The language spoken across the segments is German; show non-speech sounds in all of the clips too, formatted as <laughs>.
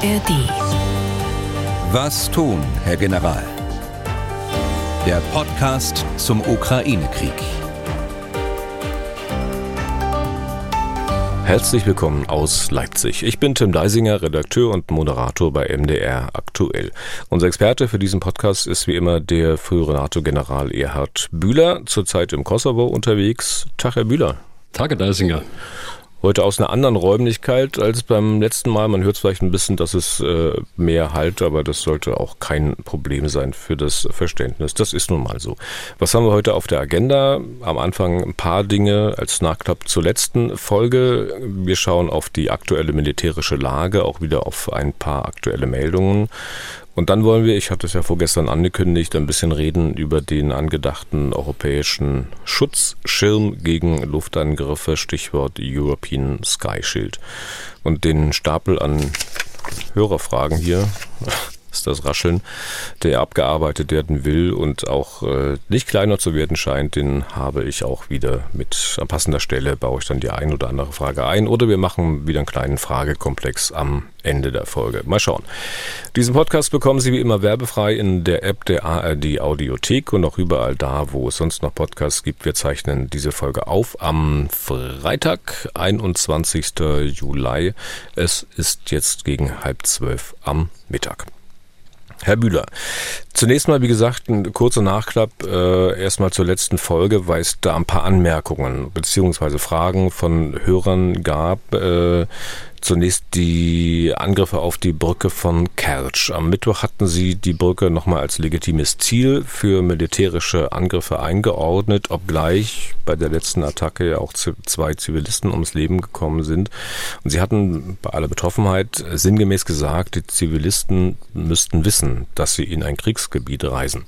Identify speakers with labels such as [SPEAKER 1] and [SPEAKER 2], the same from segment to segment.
[SPEAKER 1] ARD.
[SPEAKER 2] Was tun, Herr General? Der Podcast zum Ukraine-Krieg.
[SPEAKER 3] Herzlich willkommen aus Leipzig. Ich bin Tim Deisinger, Redakteur und Moderator bei MDR aktuell. Unser Experte für diesen Podcast ist wie immer der frühere NATO-General Erhard Bühler, zurzeit im Kosovo unterwegs. Tag, Herr Bühler.
[SPEAKER 4] Tage Deisinger.
[SPEAKER 3] Heute aus einer anderen Räumlichkeit als beim letzten Mal. Man hört vielleicht ein bisschen, dass es äh, mehr halt, aber das sollte auch kein Problem sein für das Verständnis. Das ist nun mal so. Was haben wir heute auf der Agenda? Am Anfang ein paar Dinge als Nachklapp zur letzten Folge. Wir schauen auf die aktuelle militärische Lage, auch wieder auf ein paar aktuelle Meldungen. Und dann wollen wir, ich hatte es ja vorgestern angekündigt, ein bisschen reden über den angedachten europäischen Schutzschirm gegen Luftangriffe, Stichwort European Sky Shield. Und den Stapel an Hörerfragen hier ist das Rascheln, der abgearbeitet werden will und auch äh, nicht kleiner zu werden scheint, den habe ich auch wieder mit an passender Stelle, baue ich dann die ein oder andere Frage ein oder wir machen wieder einen kleinen Fragekomplex am Ende der Folge. Mal schauen. Diesen Podcast bekommen Sie wie immer werbefrei in der App der ARD Audiothek und auch überall da, wo es sonst noch Podcasts gibt. Wir zeichnen diese Folge auf am Freitag, 21. Juli. Es ist jetzt gegen halb zwölf am Mittag. Herr Bühler, zunächst mal, wie gesagt, ein kurzer Nachklapp äh, erstmal zur letzten Folge, weil es da ein paar Anmerkungen beziehungsweise Fragen von Hörern gab, äh, Zunächst die Angriffe auf die Brücke von Kertsch. Am Mittwoch hatten sie die Brücke nochmal als legitimes Ziel für militärische Angriffe eingeordnet, obgleich bei der letzten Attacke ja auch zwei Zivilisten ums Leben gekommen sind. Und sie hatten bei aller Betroffenheit sinngemäß gesagt, die Zivilisten müssten wissen, dass sie in ein Kriegsgebiet reisen.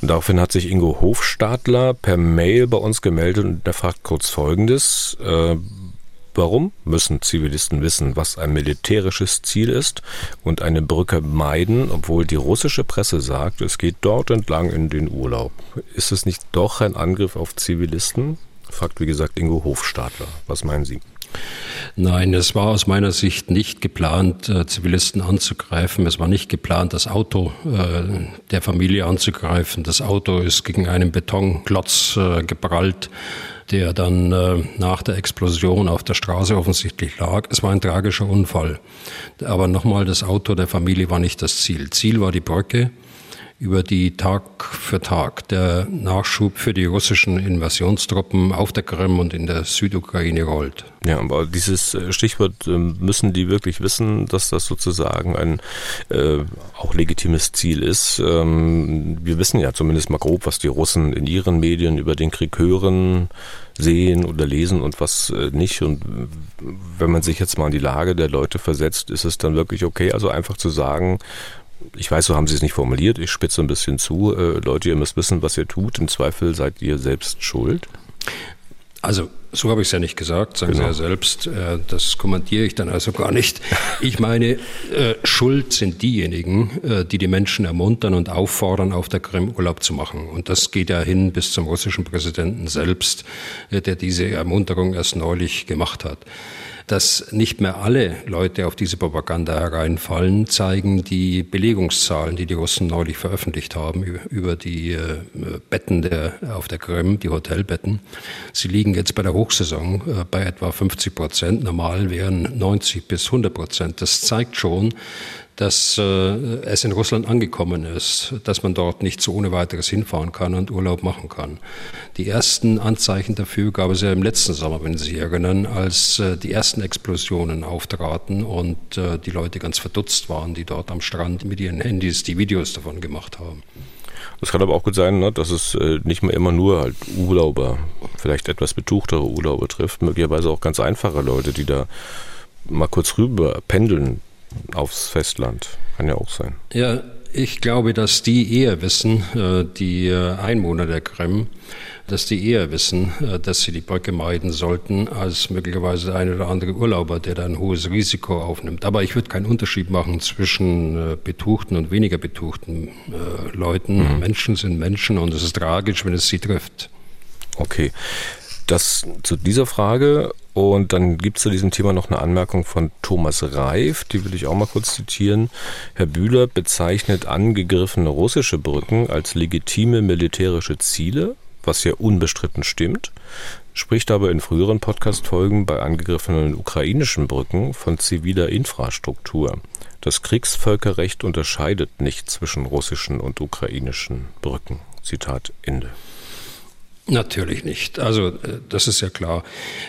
[SPEAKER 3] Und daraufhin hat sich Ingo Hofstadler per Mail bei uns gemeldet und er fragt kurz Folgendes. Äh, Warum müssen Zivilisten wissen, was ein militärisches Ziel ist und eine Brücke meiden, obwohl die russische Presse sagt, es geht dort entlang in den Urlaub? Ist es nicht doch ein Angriff auf Zivilisten? Fragt wie gesagt Ingo Hofstadler. Was meinen Sie?
[SPEAKER 4] Nein, es war aus meiner Sicht nicht geplant, äh, Zivilisten anzugreifen. Es war nicht geplant, das Auto äh, der Familie anzugreifen. Das Auto ist gegen einen Betonklotz äh, geprallt der dann nach der Explosion auf der Straße offensichtlich lag. Es war ein tragischer Unfall. Aber nochmal, das Auto der Familie war nicht das Ziel. Ziel war die Brücke über die Tag für Tag der Nachschub für die russischen Invasionstruppen auf der Krim und in der Südukraine rollt.
[SPEAKER 3] Ja, aber dieses äh, Stichwort ähm, müssen die wirklich wissen, dass das sozusagen ein äh, auch legitimes Ziel ist. Ähm, wir wissen ja zumindest mal grob, was die Russen in ihren Medien über den Krieg hören, sehen oder lesen und was äh, nicht. Und wenn man sich jetzt mal in die Lage der Leute versetzt, ist es dann wirklich okay, also einfach zu sagen, ich weiß, so haben Sie es nicht formuliert, ich spitze ein bisschen zu. Äh, Leute, ihr müsst wissen, was ihr tut. Im Zweifel seid ihr selbst schuld.
[SPEAKER 4] Also so habe ich es ja nicht gesagt, sagen genau. Sie ja selbst. Äh, das kommentiere ich dann also gar nicht. Ich meine, äh, Schuld sind diejenigen, äh, die die Menschen ermuntern und auffordern, auf der Krim Urlaub zu machen. Und das geht ja hin bis zum russischen Präsidenten selbst, der diese Ermunterung erst neulich gemacht hat. Dass nicht mehr alle Leute auf diese Propaganda hereinfallen, zeigen die Belegungszahlen, die die Russen neulich veröffentlicht haben über die äh, Betten der, auf der Krim, die Hotelbetten. Sie liegen jetzt bei der Hochsaison äh, bei etwa 50 Prozent. Normal wären 90 bis 100 Prozent. Das zeigt schon, dass äh, es in Russland angekommen ist, dass man dort nicht so ohne weiteres hinfahren kann und Urlaub machen kann. Die ersten Anzeichen dafür gab es ja im letzten Sommer, wenn Sie sich erinnern, als äh, die ersten Explosionen auftraten und äh, die Leute ganz verdutzt waren, die dort am Strand mit ihren Handys die Videos davon gemacht haben.
[SPEAKER 3] Das kann aber auch gut sein, ne, dass es äh, nicht mehr immer nur halt Urlauber, vielleicht etwas betuchtere Urlauber trifft, möglicherweise auch ganz einfache Leute, die da mal kurz rüber pendeln aufs Festland. Kann ja auch sein.
[SPEAKER 4] Ja, ich glaube, dass die eher wissen, äh, die äh, Einwohner der Krim, dass die eher wissen, äh, dass sie die Brücke meiden sollten, als möglicherweise der eine oder andere Urlauber, der da ein hohes Risiko aufnimmt. Aber ich würde keinen Unterschied machen zwischen betuchten und weniger betuchten Leuten. Mhm. Menschen sind Menschen und es ist tragisch, wenn es sie trifft.
[SPEAKER 3] Okay. Das zu dieser Frage. Und dann gibt es zu diesem Thema noch eine Anmerkung von Thomas Reif, die will ich auch mal kurz zitieren. Herr Bühler bezeichnet angegriffene russische Brücken als legitime militärische Ziele, was ja unbestritten stimmt, spricht aber in früheren Podcast-Folgen bei angegriffenen ukrainischen Brücken von ziviler Infrastruktur. Das Kriegsvölkerrecht unterscheidet nicht zwischen russischen und ukrainischen Brücken. Zitat Ende.
[SPEAKER 4] Natürlich nicht. Also äh, das ist ja klar.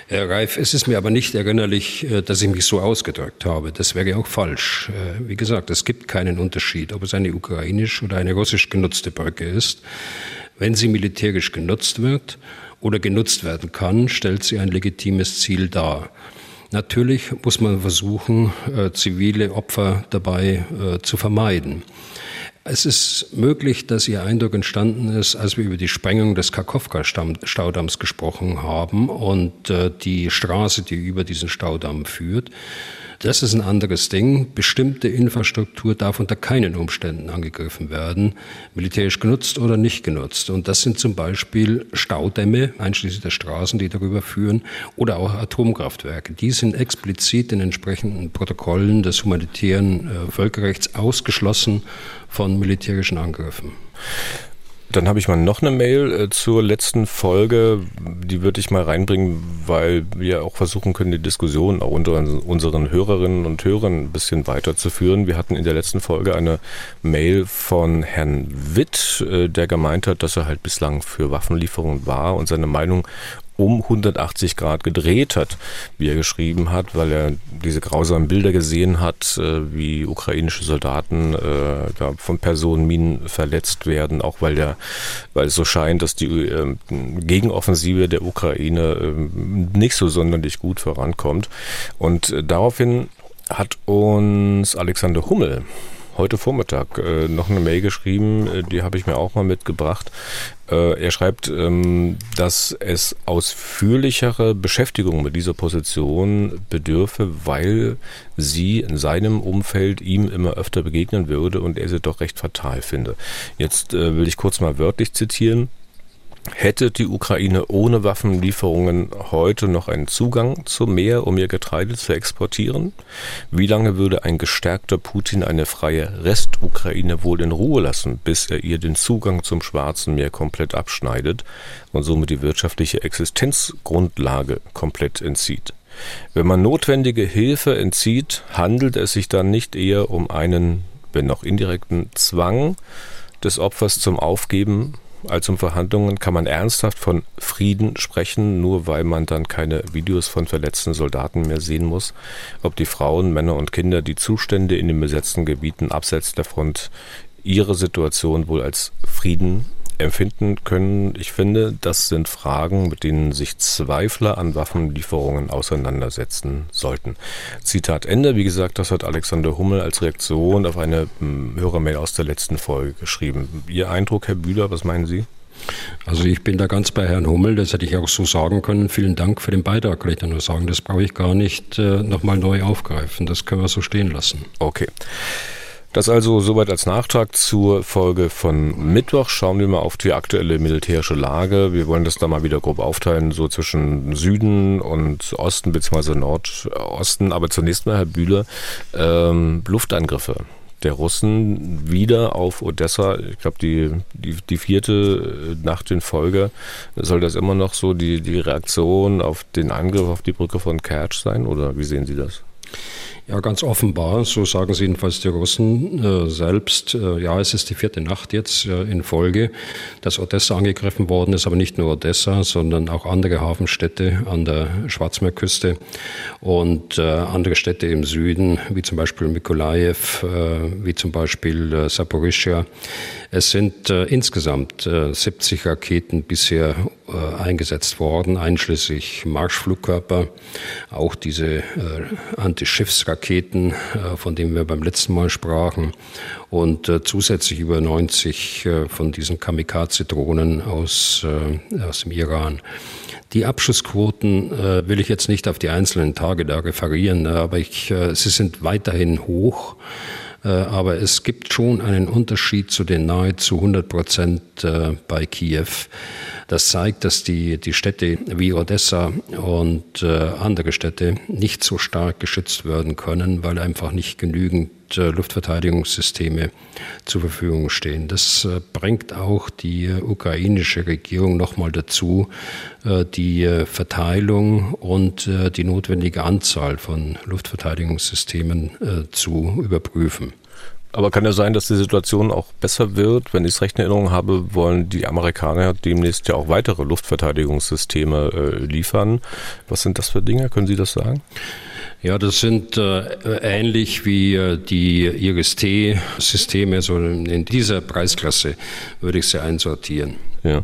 [SPEAKER 4] Herr Reif, es ist mir aber nicht erinnerlich, äh, dass ich mich so ausgedrückt habe. Das wäre auch falsch. Äh, wie gesagt, es gibt keinen Unterschied, ob es eine ukrainisch oder eine russisch genutzte Brücke ist. Wenn sie militärisch genutzt wird oder genutzt werden kann, stellt sie ein legitimes Ziel dar. Natürlich muss man versuchen, zivile Opfer dabei zu vermeiden. Es ist möglich, dass Ihr Eindruck entstanden ist, als wir über die Sprengung des Kakowka-Staudamms gesprochen haben und äh, die Straße, die über diesen Staudamm führt. Das ist ein anderes Ding. Bestimmte Infrastruktur darf unter keinen Umständen angegriffen werden, militärisch genutzt oder nicht genutzt. Und das sind zum Beispiel Staudämme, einschließlich der Straßen, die darüber führen, oder auch Atomkraftwerke. Die sind explizit in entsprechenden Protokollen des humanitären äh, Völkerrechts ausgeschlossen von militärischen Angriffen.
[SPEAKER 3] Dann habe ich mal noch eine Mail äh, zur letzten Folge. Die würde ich mal reinbringen, weil wir auch versuchen können, die Diskussion auch unter unseren Hörerinnen und Hörern ein bisschen weiterzuführen. Wir hatten in der letzten Folge eine Mail von Herrn Witt, äh, der gemeint hat, dass er halt bislang für Waffenlieferungen war und seine Meinung um 180 Grad gedreht hat, wie er geschrieben hat, weil er diese grausamen Bilder gesehen hat, äh, wie ukrainische Soldaten äh, von Personenminen verletzt werden, auch weil der, weil es so scheint, dass die äh, Gegenoffensive der Ukraine äh, nicht so sonderlich gut vorankommt. Und äh, daraufhin hat uns Alexander Hummel heute Vormittag äh, noch eine Mail geschrieben, äh, die habe ich mir auch mal mitgebracht. Äh, er schreibt, ähm, dass es ausführlichere Beschäftigung mit dieser Position bedürfe, weil sie in seinem Umfeld ihm immer öfter begegnen würde und er sie doch recht fatal finde. Jetzt äh, will ich kurz mal wörtlich zitieren. Hätte die Ukraine ohne Waffenlieferungen heute noch einen Zugang zum Meer, um ihr Getreide zu exportieren? Wie lange würde ein gestärkter Putin eine freie Restukraine wohl in Ruhe lassen, bis er ihr den Zugang zum Schwarzen Meer komplett abschneidet und somit die wirtschaftliche Existenzgrundlage komplett entzieht? Wenn man notwendige Hilfe entzieht, handelt es sich dann nicht eher um einen, wenn auch indirekten Zwang des Opfers zum Aufgeben als um Verhandlungen kann man ernsthaft von Frieden sprechen, nur weil man dann keine Videos von verletzten Soldaten mehr sehen muss. Ob die Frauen, Männer und Kinder die Zustände in den besetzten Gebieten abseits der Front ihre Situation wohl als Frieden empfinden können. Ich finde, das sind Fragen, mit denen sich Zweifler an Waffenlieferungen auseinandersetzen sollten. Zitat Ende. Wie gesagt, das hat Alexander Hummel als Reaktion auf eine hm, Hörermail aus der letzten Folge geschrieben. Ihr Eindruck, Herr Bühler, was meinen Sie?
[SPEAKER 4] Also ich bin da ganz bei Herrn Hummel, das hätte ich auch so sagen können. Vielen Dank für den Beitrag, kann ich da nur sagen. Das brauche ich gar nicht äh, nochmal neu aufgreifen. Das können wir so stehen lassen.
[SPEAKER 3] Okay. Das also soweit als Nachtrag zur Folge von Mittwoch. Schauen wir mal auf die aktuelle militärische Lage. Wir wollen das da mal wieder grob aufteilen, so zwischen Süden und Osten bzw. Nordosten. Aber zunächst mal, Herr Bühler, ähm, Luftangriffe der Russen wieder auf Odessa. Ich glaube, die, die, die vierte Nacht in Folge soll das immer noch so die, die Reaktion auf den Angriff auf die Brücke von Kertsch sein? Oder wie sehen Sie das?
[SPEAKER 4] Ja, ganz offenbar, so sagen sie jedenfalls die Russen äh, selbst. Äh, ja, es ist die vierte Nacht jetzt äh, in Folge, dass Odessa angegriffen worden ist, aber nicht nur Odessa, sondern auch andere Hafenstädte an der Schwarzmeerküste und äh, andere Städte im Süden, wie zum Beispiel Mikolajew, äh, wie zum Beispiel äh, Saporischia. Es sind insgesamt 70 Raketen bisher eingesetzt worden, einschließlich Marschflugkörper, auch diese Antischiffsraketen Raketen, äh, von denen wir beim letzten Mal sprachen, und äh, zusätzlich über 90 äh, von diesen Kamikaze-Drohnen aus, aus dem Iran. Die Abschussquoten äh, will ich jetzt nicht auf die einzelnen Tage da referieren, aber ich, äh, sie sind weiterhin hoch. Äh, aber es gibt schon einen Unterschied zu den nahezu 100 Prozent äh, bei Kiew. Das zeigt, dass die, die Städte wie Odessa und äh, andere Städte nicht so stark geschützt werden können, weil einfach nicht genügend äh, Luftverteidigungssysteme zur Verfügung stehen. Das bringt auch die ukrainische Regierung nochmal dazu, die Verteilung und die notwendige Anzahl von Luftverteidigungssystemen zu überprüfen.
[SPEAKER 3] Aber kann ja sein, dass die Situation auch besser wird. Wenn ich es recht in Erinnerung habe, wollen die Amerikaner demnächst ja auch weitere Luftverteidigungssysteme äh, liefern. Was sind das für Dinge? Können Sie das sagen?
[SPEAKER 4] Ja, das sind äh, ähnlich wie äh, die IRIS-T-Systeme, so in dieser Preisklasse würde ich sie einsortieren.
[SPEAKER 3] Ja.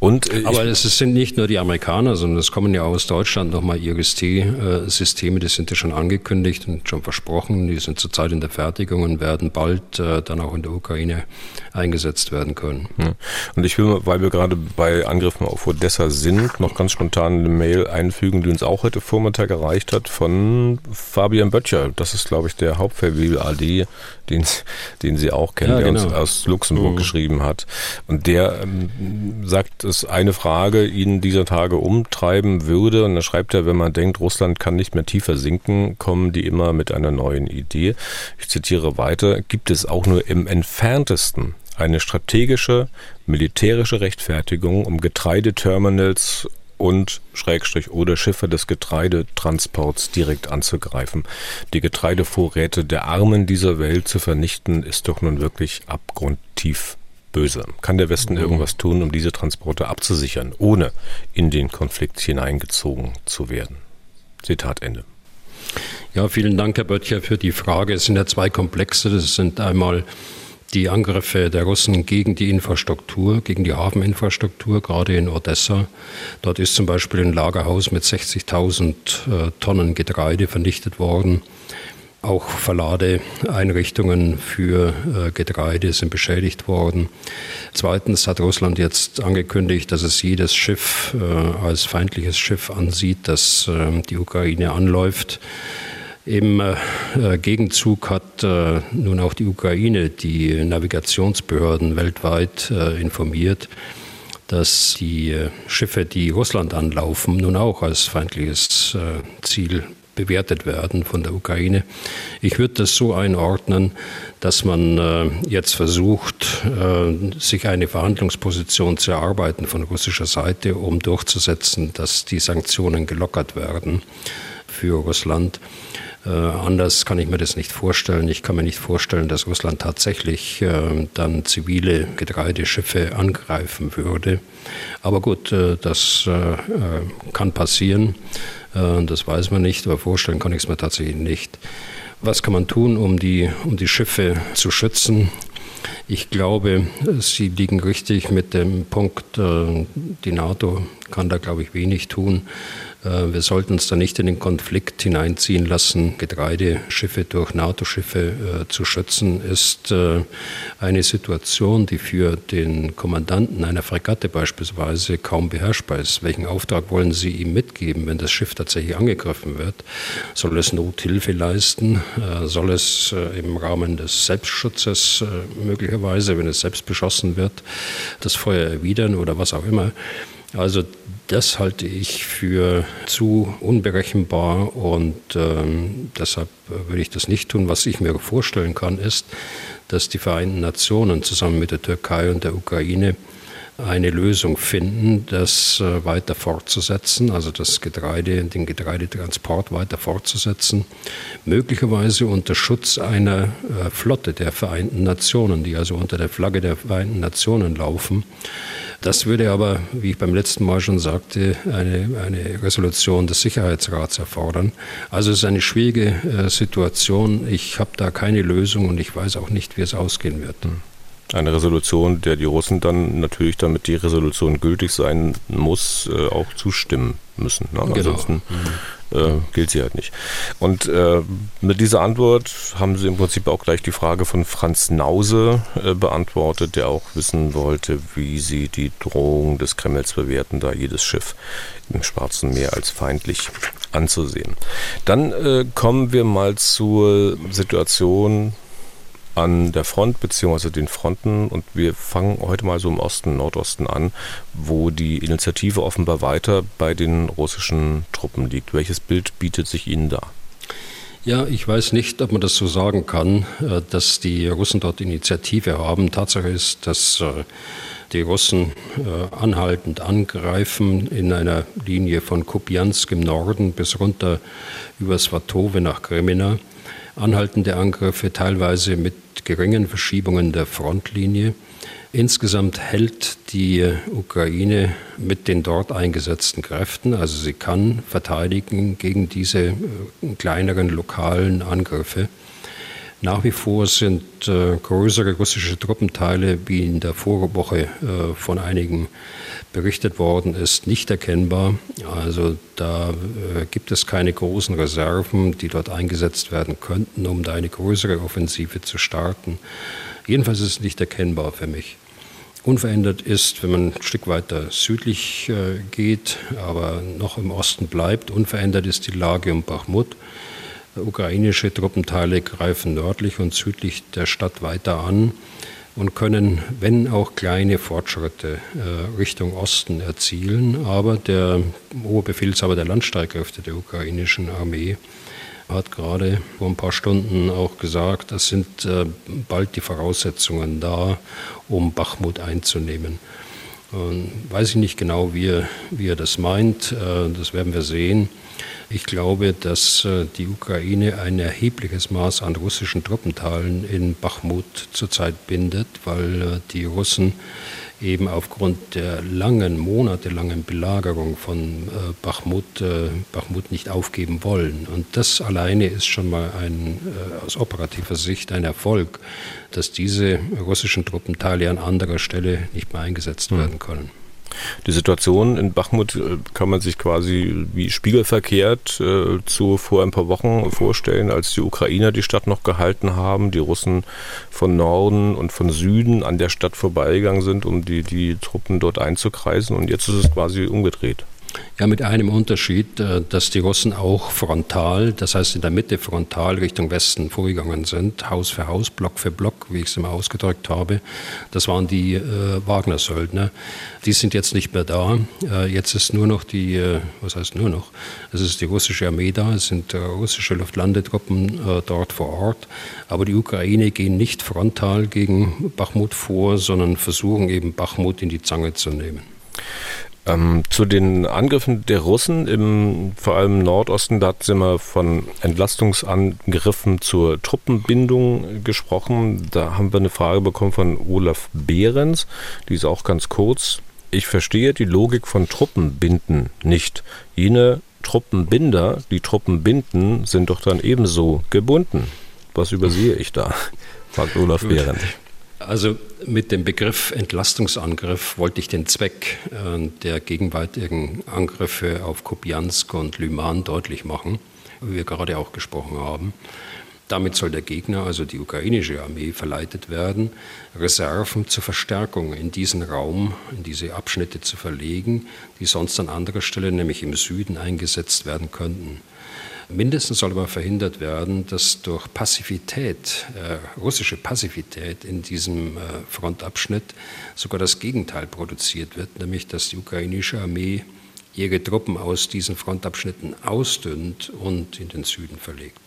[SPEAKER 3] Und,
[SPEAKER 4] äh, Aber es sind nicht nur die Amerikaner, sondern es kommen ja aus Deutschland nochmal IRIS-T-Systeme, die sind ja schon angekündigt und schon versprochen. Die sind zurzeit in der Fertigung und werden bald äh, dann auch in der Ukraine eingesetzt werden können. Ja.
[SPEAKER 3] Und ich will, weil wir gerade bei Angriffen auf Odessa sind, noch ganz spontan eine Mail einfügen, die uns auch heute Vormittag erreicht hat von Fabian Böttcher. Das ist, glaube ich, der Hauptverwebel AD, den, den Sie auch kennen, ja, genau. der uns aus Luxemburg mhm. geschrieben hat. Und der ähm, sagt, dass eine Frage ihn dieser Tage umtreiben würde. Und da schreibt er, wenn man denkt, Russland kann nicht mehr tiefer sinken, kommen die immer mit einer neuen Idee. Ich zitiere weiter, gibt es auch nur im entferntesten eine strategische, militärische Rechtfertigung, um Getreideterminals und Schrägstrich oder Schiffe des Getreidetransports direkt anzugreifen. Die Getreidevorräte der Armen dieser Welt zu vernichten, ist doch nun wirklich abgrundtief böse. Kann der Westen mhm. irgendwas tun, um diese Transporte abzusichern, ohne in den Konflikt hineingezogen zu werden? Zitat Ende.
[SPEAKER 4] Ja, vielen Dank, Herr Böttcher, für die Frage. Es sind ja zwei Komplexe. Das sind einmal die Angriffe der Russen gegen die Infrastruktur, gegen die Hafeninfrastruktur, gerade in Odessa. Dort ist zum Beispiel ein Lagerhaus mit 60.000 äh, Tonnen Getreide vernichtet worden. Auch Verladeeinrichtungen für äh, Getreide sind beschädigt worden. Zweitens hat Russland jetzt angekündigt, dass es jedes Schiff äh, als feindliches Schiff ansieht, das äh, die Ukraine anläuft. Im Gegenzug hat nun auch die Ukraine die Navigationsbehörden weltweit informiert, dass die Schiffe, die Russland anlaufen, nun auch als feindliches Ziel bewertet werden von der Ukraine. Ich würde das so einordnen, dass man äh, jetzt versucht, äh, sich eine Verhandlungsposition zu erarbeiten von russischer Seite, um durchzusetzen, dass die Sanktionen gelockert werden für Russland. Äh, anders kann ich mir das nicht vorstellen. Ich kann mir nicht vorstellen, dass Russland tatsächlich äh, dann zivile Getreideschiffe angreifen würde. Aber gut, äh, das äh, kann passieren. Äh, das weiß man nicht, aber vorstellen kann ich es mir tatsächlich nicht. Was kann man tun, um die, um die Schiffe zu schützen? Ich glaube, Sie liegen richtig mit dem Punkt, äh, die NATO kann da, glaube ich, wenig tun. Äh, wir sollten uns da nicht in den Konflikt hineinziehen lassen. Getreideschiffe durch NATO-Schiffe äh, zu schützen, ist äh, eine Situation, die für den Kommandanten einer Fregatte beispielsweise kaum beherrschbar ist. Welchen Auftrag wollen Sie ihm mitgeben, wenn das Schiff tatsächlich angegriffen wird? Soll es Nothilfe leisten? Soll es im Rahmen des Selbstschutzes möglicherweise, wenn es selbst beschossen wird, das Feuer erwidern oder was auch immer? Also das halte ich für zu unberechenbar und ähm, deshalb würde ich das nicht tun. Was ich mir vorstellen kann, ist, dass die Vereinten Nationen zusammen mit der Türkei und der Ukraine eine Lösung finden, das äh, weiter fortzusetzen, also das Getreide, den Getreidetransport weiter fortzusetzen, möglicherweise unter Schutz einer äh, Flotte der Vereinten Nationen, die also unter der Flagge der Vereinten Nationen laufen. Das würde aber, wie ich beim letzten Mal schon sagte, eine, eine Resolution des Sicherheitsrats erfordern. Also es ist eine schwierige äh, Situation. Ich habe da keine Lösung und ich weiß auch nicht, wie es ausgehen wird. Hm.
[SPEAKER 3] Eine Resolution, der die Russen dann natürlich, damit die Resolution gültig sein muss, äh, auch zustimmen müssen. Ne? Genau. Ansonsten mhm äh, gilt sie halt nicht. Und äh, mit dieser Antwort haben sie im Prinzip auch gleich die Frage von Franz Nause äh, beantwortet, der auch wissen wollte, wie sie die Drohung des Kremls bewerten, da jedes Schiff im Schwarzen Meer als feindlich anzusehen. Dann äh, kommen wir mal zur Situation an der Front bzw. den Fronten und wir fangen heute mal so im Osten, Nordosten an, wo die Initiative offenbar weiter bei den russischen Truppen liegt. Welches Bild bietet sich Ihnen da?
[SPEAKER 4] Ja, ich weiß nicht, ob man das so sagen kann, äh, dass die Russen dort Initiative haben. Tatsache ist, dass äh, die Russen äh, anhaltend angreifen in einer Linie von Kupiansk im Norden bis runter über Svatove nach Kremina. Anhaltende Angriffe teilweise mit geringen Verschiebungen der Frontlinie. Insgesamt hält die Ukraine mit den dort eingesetzten Kräften, also sie kann verteidigen gegen diese äh, kleineren lokalen Angriffe. Nach wie vor sind äh, größere russische Truppenteile, wie in der Vorwoche äh, von einigen berichtet worden ist, nicht erkennbar. Also da äh, gibt es keine großen Reserven, die dort eingesetzt werden könnten, um da eine größere Offensive zu starten. Jedenfalls ist es nicht erkennbar für mich. Unverändert ist, wenn man ein Stück weiter südlich äh, geht, aber noch im Osten bleibt, unverändert ist die Lage um Bachmut. Ukrainische Truppenteile greifen nördlich und südlich der Stadt weiter an und können, wenn auch kleine Fortschritte äh, Richtung Osten erzielen. Aber der Oberbefehlshaber der Landstreitkräfte der ukrainischen Armee hat gerade vor ein paar Stunden auch gesagt, es sind äh, bald die Voraussetzungen da, um Bachmut einzunehmen. Und weiß ich nicht genau, wie er, wie er das meint. Äh, das werden wir sehen. Ich glaube, dass äh, die Ukraine ein erhebliches Maß an russischen Truppenteilen in Bachmut zurzeit bindet, weil äh, die Russen eben aufgrund der langen, monatelangen Belagerung von äh, Bachmut, Bachmut nicht aufgeben wollen. Und das alleine ist schon mal ein, aus operativer Sicht ein Erfolg, dass diese russischen Truppenteile an anderer Stelle nicht mehr eingesetzt hm. werden können.
[SPEAKER 3] Die Situation in Bachmut äh, kann man sich quasi wie spiegelverkehrt äh, zu vor ein paar Wochen vorstellen, als die Ukrainer die Stadt noch gehalten haben, die Russen von Norden und von Süden an der Stadt vorbeigegangen sind, um die, die Truppen dort einzukreisen. Und jetzt ist es quasi umgedreht.
[SPEAKER 4] Ja, mit einem Unterschied, äh, dass die Russen auch frontal, das heißt in der Mitte frontal Richtung Westen vorgegangen sind, Haus für Haus, Block für Block, wie ich es immer ausgedrückt habe. Das waren die äh, Wagner-Söldner. Die sind jetzt nicht mehr da. Äh, jetzt ist nur noch die, äh, was heißt nur noch? Es ist die russische Armee da, es sind äh, russische Luftlandetruppen äh, dort vor Ort. Aber die Ukraine gehen nicht frontal gegen Bachmut vor, sondern versuchen eben Bachmut in die Zange zu nehmen.
[SPEAKER 3] Ähm, zu den Angriffen der Russen im vor allem Nordosten, da sind wir von Entlastungsangriffen zur Truppenbindung gesprochen. Da haben wir eine Frage bekommen von Olaf Behrens, die ist auch ganz kurz. Ich verstehe die Logik von Truppenbinden nicht. Jene Truppenbinder, die Truppen binden, sind doch dann ebenso gebunden. Was übersehe ich da? <laughs> fragt Olaf Behrens.
[SPEAKER 4] Also mit dem Begriff Entlastungsangriff wollte ich den Zweck äh, der gegenwärtigen Angriffe auf Kupiansk und Lyman deutlich machen, wie wir gerade auch gesprochen haben. Damit soll der Gegner, also die ukrainische Armee, verleitet werden, Reserven zur Verstärkung in diesen Raum, in diese Abschnitte zu verlegen, die sonst an anderer Stelle, nämlich im Süden, eingesetzt werden könnten. Mindestens soll aber verhindert werden, dass durch Passivität, äh, russische Passivität in diesem äh, Frontabschnitt sogar das Gegenteil produziert wird, nämlich dass die ukrainische Armee ihre Truppen aus diesen Frontabschnitten ausdünnt und in den Süden verlegt.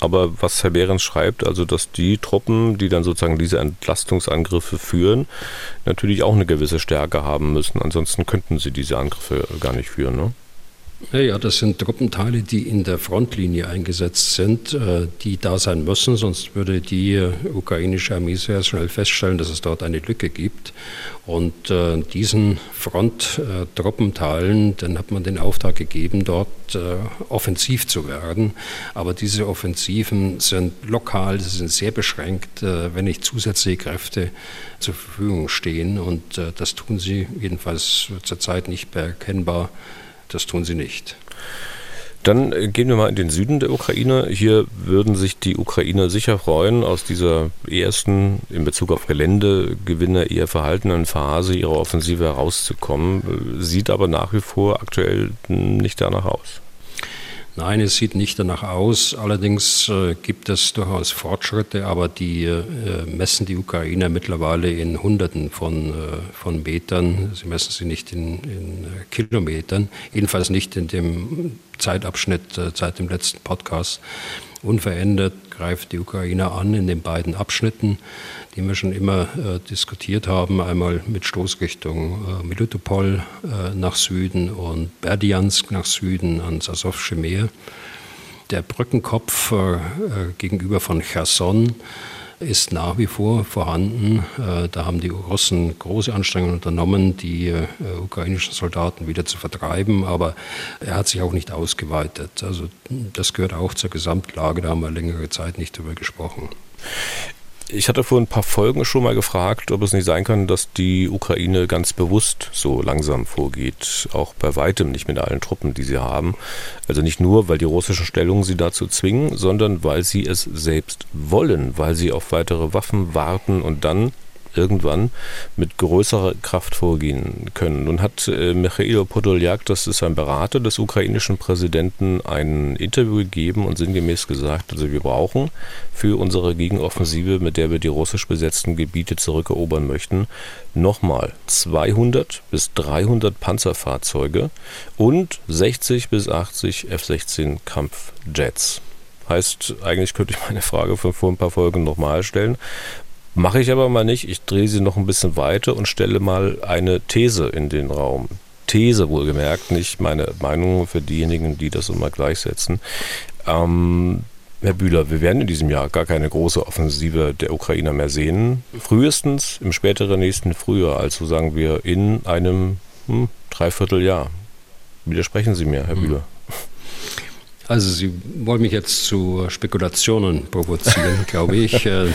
[SPEAKER 3] Aber was Herr Behrens schreibt, also dass die Truppen, die dann sozusagen diese Entlastungsangriffe führen, natürlich auch eine gewisse Stärke haben müssen. Ansonsten könnten sie diese Angriffe gar nicht führen. Ne?
[SPEAKER 4] Ja, das sind Truppenteile, die in der Frontlinie eingesetzt sind, äh, die da sein müssen, sonst würde die äh, ukrainische Armee sehr schnell feststellen, dass es dort eine Lücke gibt. Und äh, diesen Fronttruppenteilen, dann hat man den Auftrag gegeben, dort offensiv zu werden. Aber diese Offensiven sind lokal, sie sind sehr beschränkt, wenn nicht zusätzliche Kräfte zur Verfügung stehen. Und das tun sie jedenfalls zurzeit nicht erkennbar das tun sie nicht.
[SPEAKER 3] Dann äh, gehen wir mal in den Süden der Ukraine. Hier würden sich die Ukrainer sicher freuen, aus dieser ersten in Bezug auf Geländegewinne eher verhaltenen Phase ihrer Offensive herauszukommen. Sieht aber nach wie vor aktuell nicht danach aus.
[SPEAKER 4] Nein, es sieht nicht danach aus. Allerdings äh, gibt es durchaus Fortschritte, aber die äh, messen die Ukrainer mittlerweile in Hunderten von, äh, von Metern. Sie messen sie nicht in, in äh, Kilometern, jedenfalls nicht in dem Zeitabschnitt äh, seit dem letzten Podcast. Unverändert greift die Ukraine an in den beiden Abschnitten, die wir schon immer äh, diskutiert haben. Einmal mit Stoßrichtung äh, Melitopol äh, nach Süden und Berdiansk nach Süden ans Asowsche Meer. Der Brückenkopf äh, äh, gegenüber von Cherson ist nach wie vor vorhanden. Äh, da haben die Russen große Anstrengungen unternommen, die äh, ukrainischen Soldaten wieder zu vertreiben, aber er hat sich auch nicht ausgeweitet. Also das gehört auch zur Gesamtlage, da haben wir längere Zeit nicht drüber gesprochen.
[SPEAKER 3] Ich hatte vor ein paar Folgen schon mal gefragt, ob es nicht sein kann, dass die Ukraine ganz bewusst so langsam vorgeht, auch bei weitem nicht mit allen Truppen, die sie haben. Also nicht nur, weil die russischen Stellungen sie dazu zwingen, sondern weil sie es selbst wollen, weil sie auf weitere Waffen warten und dann irgendwann mit größerer Kraft vorgehen können. Nun hat äh, Michailo Podoljak, das ist ein Berater des ukrainischen Präsidenten, ein Interview gegeben und sinngemäß gesagt, also wir brauchen für unsere Gegenoffensive, mit der wir die russisch besetzten Gebiete zurückerobern möchten, nochmal 200 bis 300 Panzerfahrzeuge und 60 bis 80 F-16 Kampfjets. Heißt, eigentlich könnte ich meine Frage von vor ein paar Folgen nochmal stellen. Mache ich aber mal nicht. Ich drehe sie noch ein bisschen weiter und stelle mal eine These in den Raum. These wohlgemerkt, nicht meine Meinung für diejenigen, die das immer gleichsetzen. Ähm, Herr Bühler, wir werden in diesem Jahr gar keine große Offensive der Ukrainer mehr sehen. Frühestens im späteren nächsten Frühjahr, also sagen wir in einem hm, Dreivierteljahr. Widersprechen Sie mir, Herr hm. Bühler?
[SPEAKER 4] Also Sie wollen mich jetzt zu Spekulationen provozieren, <laughs> glaube ich. Äh,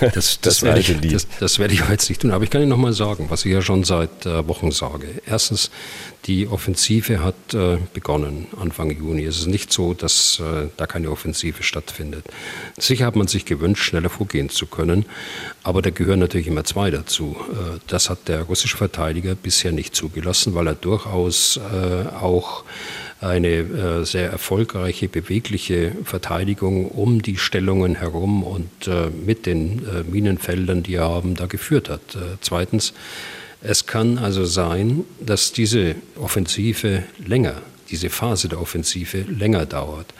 [SPEAKER 4] das, das, das, werde ich das, das, werde ich jetzt nicht tun. Aber ich kann Ihnen noch mal sagen, was ich ja schon seit äh, Wochen sage. Erstens, die Offensive hat äh, begonnen Anfang Juni. Es ist nicht so, dass da keine Offensive stattfindet. Sicher hat man sich gewünscht, schneller vorgehen zu können, aber da gehören natürlich immer zwei dazu. Das hat der russische Verteidiger bisher nicht zugelassen, weil er durchaus auch eine äh, sehr erfolgreiche, bewegliche Verteidigung um die Stellungen herum und äh, mit den äh, Minenfeldern, die er haben, da geführt hat. zweitens, es kann also sein, dass diese Offensive länger, diese Phase der Offensive länger dauert.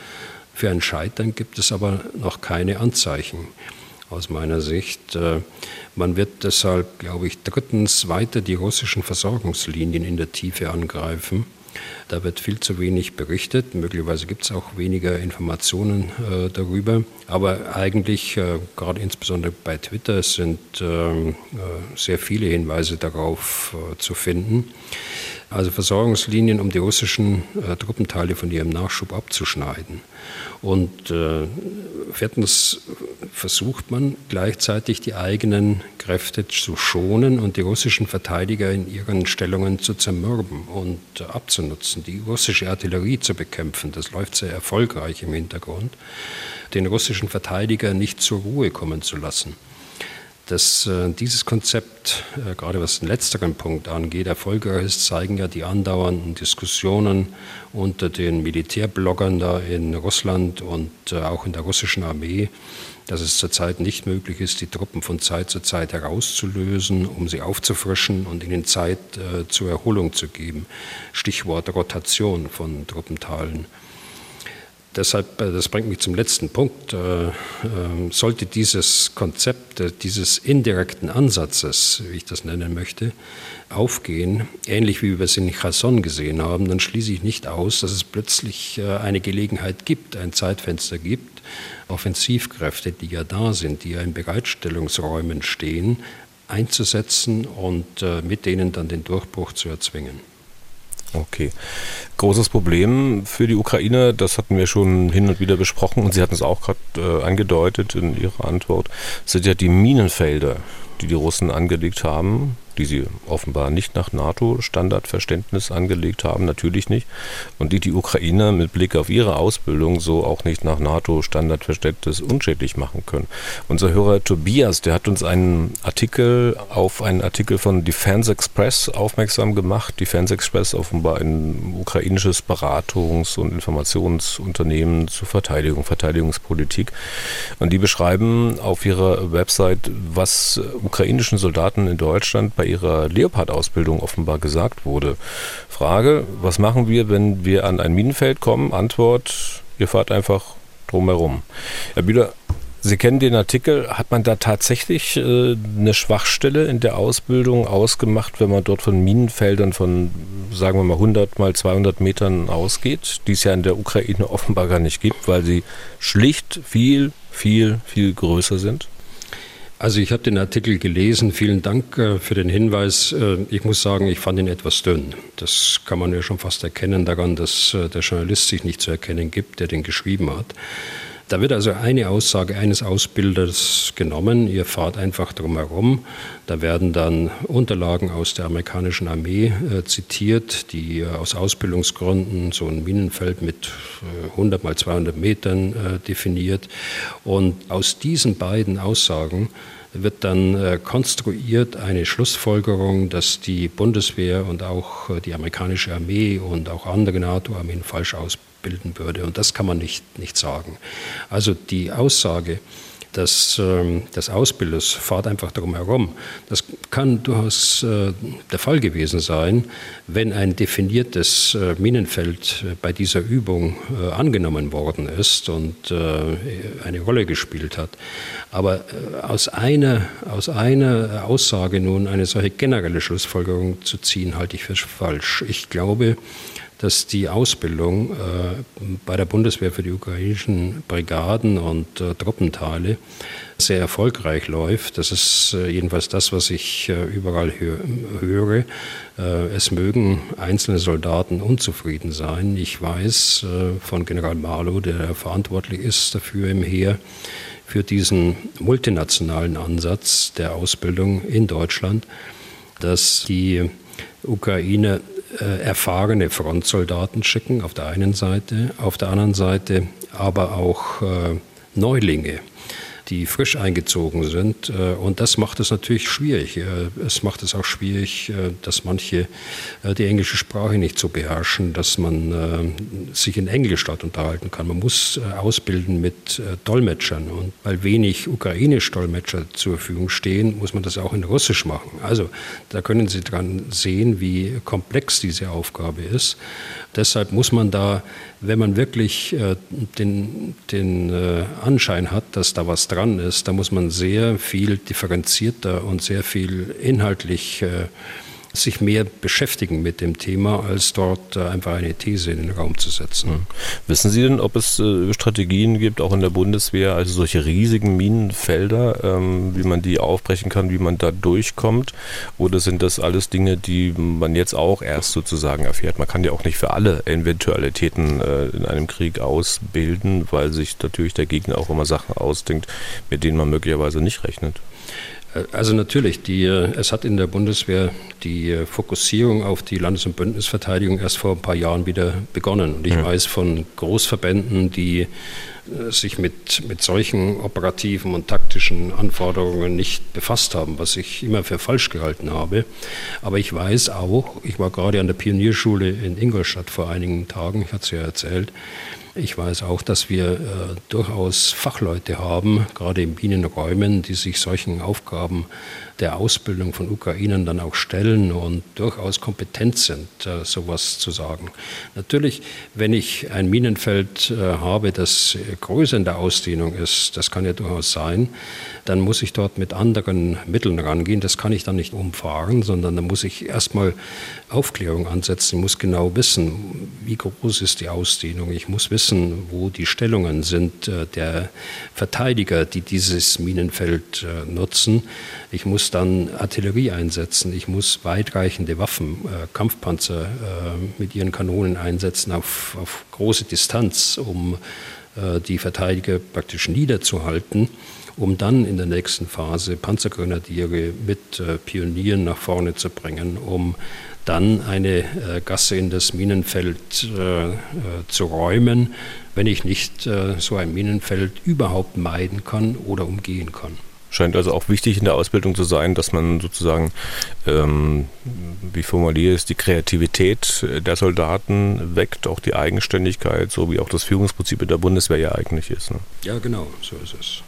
[SPEAKER 4] Für ein Scheitern gibt es aber noch keine Anzeichen aus meiner Sicht. Man wird deshalb, glaube ich, drittens weiter die russischen Versorgungslinien in der Tiefe angreifen. Da wird viel zu wenig berichtet. Möglicherweise gibt es auch weniger Informationen äh, darüber. Aber eigentlich, äh, gerade insbesondere bei Twitter, sind ähm, äh, sehr viele Hinweise darauf äh, zu finden. Also Versorgungslinien, um die russischen äh, Truppenteile von ihrem Nachschub abzuschneiden. Und äh, viertens versucht man gleichzeitig die eigenen Kräfte zu schonen und die russischen Verteidiger in ihren Stellungen zu zermürben und äh, abzunutzen, die russische Artillerie zu bekämpfen. Das läuft sehr erfolgreich im Hintergrund. Den russischen Verteidiger nicht zur Ruhe kommen zu lassen. Dass äh, dieses Konzept, äh, gerade was den letzteren Punkt angeht, erfolgreich ist, zeigen ja die andauernden Diskussionen unter den Militärbloggern da in Russland und äh, auch in der russischen Armee, dass es zurzeit nicht möglich ist, die Truppen von Zeit zu Zeit herauszulösen, um sie aufzufrischen und ihnen Zeit zur Erholung zu geben. Stichwort Rotation von Truppenteilen. Deshalb, äh, das bringt mich zum letzten Punkt, äh, ähm, sollte dieses Konzept dieses indirekten Ansatzes, wie ich das nennen möchte, aufgehen, ähnlich wie wir es in Cherson gesehen haben, dann schließe ich nicht aus, dass es plötzlich äh, eine Gelegenheit gibt, ein Zeitfenster gibt, Offensivkräfte, die ja da sind, die ja in Bereitstellungsräumen stehen, einzusetzen und mit denen dann den Durchbruch zu erzwingen.
[SPEAKER 3] Okay. Großes Problem für die Ukraine, das hatten wir schon hin und wieder besprochen und Sie hatten es auch gerade äh, angedeutet in Ihrer Antwort, sind ja die Minenfelder, die die Russen angelegt haben. Die sie offenbar nicht nach NATO-Standardverständnis angelegt haben, natürlich nicht, und die die Ukrainer mit Blick auf ihre Ausbildung so auch nicht nach NATO-Standardverständnis unschädlich machen können. Unser Hörer Tobias, der hat uns einen Artikel auf einen Artikel von Defense Express aufmerksam gemacht. Defense Express offenbar ein ukrainisches Beratungs- und Informationsunternehmen zur Verteidigung, Verteidigungspolitik. Und die beschreiben auf ihrer Website, was ukrainischen Soldaten in Deutschland bei bei ihrer Leopard-Ausbildung offenbar gesagt wurde. Frage, was machen wir, wenn wir an ein Minenfeld kommen? Antwort, ihr fahrt einfach drumherum. Herr Bühler, Sie kennen den Artikel. Hat man da tatsächlich äh, eine Schwachstelle in der Ausbildung ausgemacht, wenn man dort von Minenfeldern von, sagen wir mal, 100 mal 200 Metern ausgeht, die es ja in der Ukraine offenbar gar nicht gibt, weil sie schlicht viel, viel, viel größer sind?
[SPEAKER 4] Also ich habe den Artikel gelesen. Vielen Dank äh, für den Hinweis. Äh, ich muss sagen, ich fand ihn etwas dünn. Das kann man ja schon fast erkennen daran, dass äh, der Journalist sich nicht zu erkennen gibt, der den geschrieben hat. Da wird also eine Aussage eines Ausbilders genommen, ihr fahrt einfach drum herum. Da werden dann Unterlagen aus der amerikanischen Armee äh, zitiert, die äh, aus Ausbildungsgründen so ein Minenfeld mit äh, 100 mal 200 Metern äh, definiert. Und aus diesen beiden Aussagen wird dann äh, konstruiert eine Schlussfolgerung, dass die Bundeswehr und auch die amerikanische Armee und auch andere NATO-Armeen falsch ausbilden bilden würde. Und das kann man nicht, nicht sagen. Also die Aussage, des, ähm, des Ausbilders fahrt einfach darum herum. Das kann durchaus äh, der Fall gewesen sein, wenn ein definiertes äh, Minenfeld äh, bei dieser Übung angenommen worden ist und eine Rolle gespielt hat. Aber aus einer, aus einer Aussage nun eine solche generelle Schlussfolgerung zu ziehen, halte ich für falsch. Ich glaube, dass die Ausbildung äh, bei der Bundeswehr für die ukrainischen Brigaden und äh, Truppenteile sehr erfolgreich läuft. Das ist äh, jedenfalls das, was ich äh, überall hö höre. Äh, es mögen einzelne Soldaten unzufrieden sein. Ich weiß äh, von General Marlow, der verantwortlich ist dafür im Heer, für diesen multinationalen Ansatz der Ausbildung in Deutschland, dass die Ukraine äh, erfahrene Frontsoldaten schicken, auf der einen Seite, auf der anderen Seite aber auch äh, Neulinge die frisch eingezogen sind. Äh, und das macht es natürlich schwierig. Äh, es macht es auch schwierig, äh, dass manche die englische Sprache nicht so beherrschen, dass man sich in Englisch dort unterhalten kann. Man muss ausbilden mit Dolmetschern. Und weil wenig ukrainisch Dolmetscher zur Verfügung stehen, muss man das auch in Russisch machen. Also da können Sie dran sehen, wie komplex diese Aufgabe ist. Deshalb muss man da, wenn man wirklich den, den Anschein hat, dass da was dran ist, da muss man sehr viel differenzierter und sehr viel inhaltlich äh, sich mehr beschäftigen mit dem Thema, als dort äh, einfach eine These in den Raum zu setzen. Mhm.
[SPEAKER 3] Wissen Sie denn, ob es äh, Strategien gibt, auch in der Bundeswehr, also solche riesigen Minenfelder, ähm, wie man die aufbrechen kann, wie man da durchkommt? Oder sind das alles Dinge, die man jetzt auch erst sozusagen erfährt? Man kann ja auch nicht für alle Eventualitäten äh, in einem Krieg ausbilden, weil sich natürlich der Gegner auch immer Sachen ausdenkt, mit denen man möglicherweise nicht rechnet.
[SPEAKER 4] Also natürlich, die, es hat in der Bundeswehr die Fokussierung auf die Landes- und Bündnisverteidigung erst vor ein paar Jahren wieder begonnen. Und ich ja. weiß von Großverbänden, die äh, sich mit, mit solchen operativen und taktischen Anforderungen nicht befasst haben, was ich immer für falsch gehalten habe. Aber ich weiß auch, ich war gerade an der Pionierschule in Ingolstadt vor einigen Tagen, ich hatte es ja erzählt, ich weiß auch, dass wir äh, durchaus Fachleute haben, gerade in Bienenräumen, die sich solchen Aufgaben der Ausbildung von Ukrainern dann auch stellen und durchaus kompetent sind, äh, sowas zu sagen. Natürlich, wenn ich ein Minenfeld äh, habe, das größer in der Ausdehnung ist, das kann ja durchaus sein, dann muss ich dort mit anderen Mitteln rangehen. Das kann ich dann nicht umfahren, sondern dann muss ich erstmal Aufklärung ansetzen. Muss genau wissen, wie groß ist die Ausdehnung. Ich muss wissen, wo die Stellungen sind äh, der Verteidiger, die dieses Minenfeld nutzen. Ich muss dann Artillerie einsetzen. Ich muss weitreichende Waffen, äh, Kampfpanzer äh, mit ihren Kanonen einsetzen auf, auf große Distanz, um die Verteidiger praktisch niederzuhalten, um dann in der nächsten Phase Panzergrenadiere mit Pionieren nach vorne zu bringen, um dann eine Gasse in das Minenfeld zu räumen, wenn ich nicht so ein Minenfeld überhaupt meiden kann oder umgehen kann.
[SPEAKER 3] Scheint also auch wichtig in der Ausbildung zu sein, dass man sozusagen, ähm, wie formuliere ich die Kreativität der Soldaten weckt, auch die Eigenständigkeit, so wie auch das Führungsprinzip in der Bundeswehr ja eigentlich ist. Ne?
[SPEAKER 4] Ja, genau, so ist es.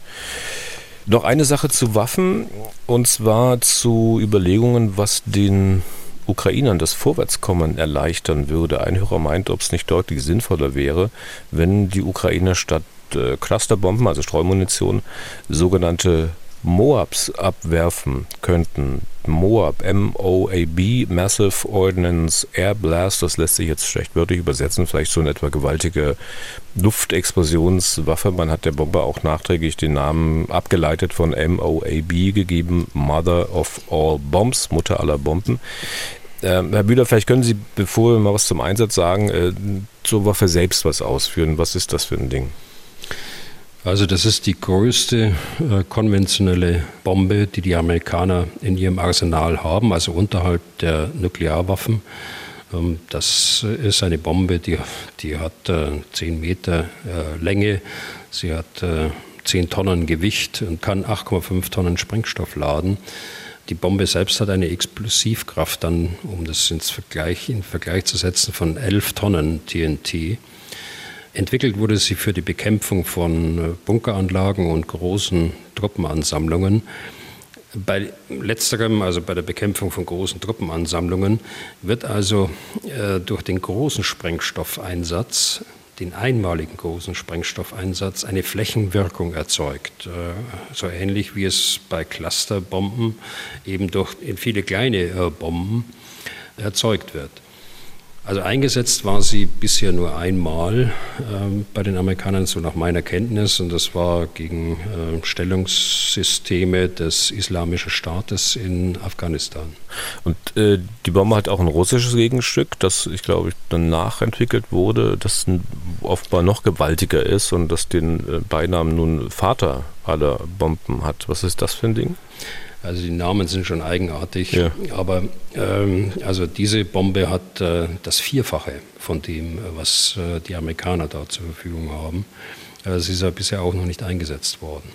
[SPEAKER 3] Noch eine Sache zu Waffen, und zwar zu Überlegungen, was den Ukrainern das Vorwärtskommen erleichtern würde. Ein Hörer meint, ob es nicht deutlich sinnvoller wäre, wenn die Ukrainer statt äh, Clusterbomben, also Streumunition, sogenannte Moabs abwerfen könnten. Moab, M-O-A-B, Massive Ordnance Air Blast, das lässt sich jetzt schlecht wörtlich übersetzen, vielleicht so eine etwa gewaltige Luftexplosionswaffe. Man hat der Bombe auch nachträglich den Namen abgeleitet von M-O-A-B gegeben, Mother of All Bombs, Mutter aller Bomben. Äh, Herr Bühler, vielleicht können Sie, bevor wir mal was zum Einsatz sagen, äh, zur Waffe selbst was ausführen. Was ist das für ein Ding?
[SPEAKER 4] Also das ist die größte äh, konventionelle Bombe, die die Amerikaner in ihrem Arsenal haben, also unterhalb der Nuklearwaffen. Ähm, das ist eine Bombe, die, die hat äh, 10 Meter äh, Länge, sie hat äh, 10 Tonnen Gewicht und kann 8,5 Tonnen Sprengstoff laden. Die Bombe selbst hat eine Explosivkraft dann, um das ins Vergleich, in Vergleich zu setzen, von 11 Tonnen TNT. Entwickelt wurde sie für die Bekämpfung von äh, Bunkeranlagen und großen Truppenansammlungen. Bei letzterem, also bei der Bekämpfung von großen Truppenansammlungen, wird also äh, durch den großen Sprengstoffeinsatz, den einmaligen großen Sprengstoffeinsatz, eine Flächenwirkung erzeugt. Äh, so ähnlich wie es bei Clusterbomben eben durch viele kleine äh, Bomben erzeugt wird. Also eingesetzt war sie bisher nur einmal ähm, bei den Amerikanern, so nach meiner Kenntnis, und das war gegen äh, Stellungssysteme des Islamischen Staates in Afghanistan.
[SPEAKER 3] Und äh, die Bombe hat auch ein russisches Gegenstück, das ich glaube dann nachentwickelt wurde, das offenbar noch gewaltiger ist und das den äh, Beinamen nun Vater aller Bomben hat. Was ist das für ein Ding?
[SPEAKER 4] Also die Namen sind schon eigenartig, ja. aber ähm, also diese Bombe hat äh, das Vierfache von dem, was äh, die Amerikaner da zur Verfügung haben. Also sie ist ja bisher auch noch nicht eingesetzt worden.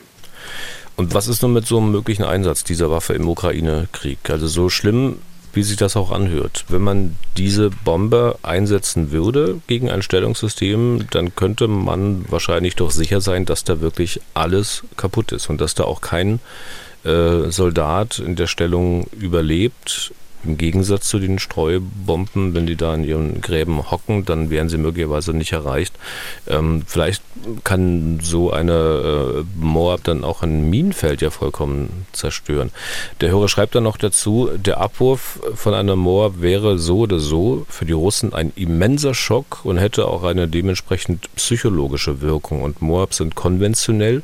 [SPEAKER 3] Und was ist nun mit so einem möglichen Einsatz dieser Waffe im Ukraine-Krieg? Also so schlimm, wie sich das auch anhört. Wenn man diese Bombe einsetzen würde gegen ein Stellungssystem, dann könnte man wahrscheinlich doch sicher sein, dass da wirklich alles kaputt ist und dass da auch kein äh, Soldat in der Stellung überlebt. Im Gegensatz zu den Streubomben, wenn die da in ihren Gräben hocken, dann wären sie möglicherweise nicht erreicht. Ähm, vielleicht kann so eine äh, Moab dann auch ein Minenfeld ja vollkommen zerstören. Der Hörer schreibt dann noch dazu, der Abwurf von einer Moab wäre so oder so für die Russen ein immenser Schock und hätte auch eine dementsprechend psychologische Wirkung. Und Moab sind konventionell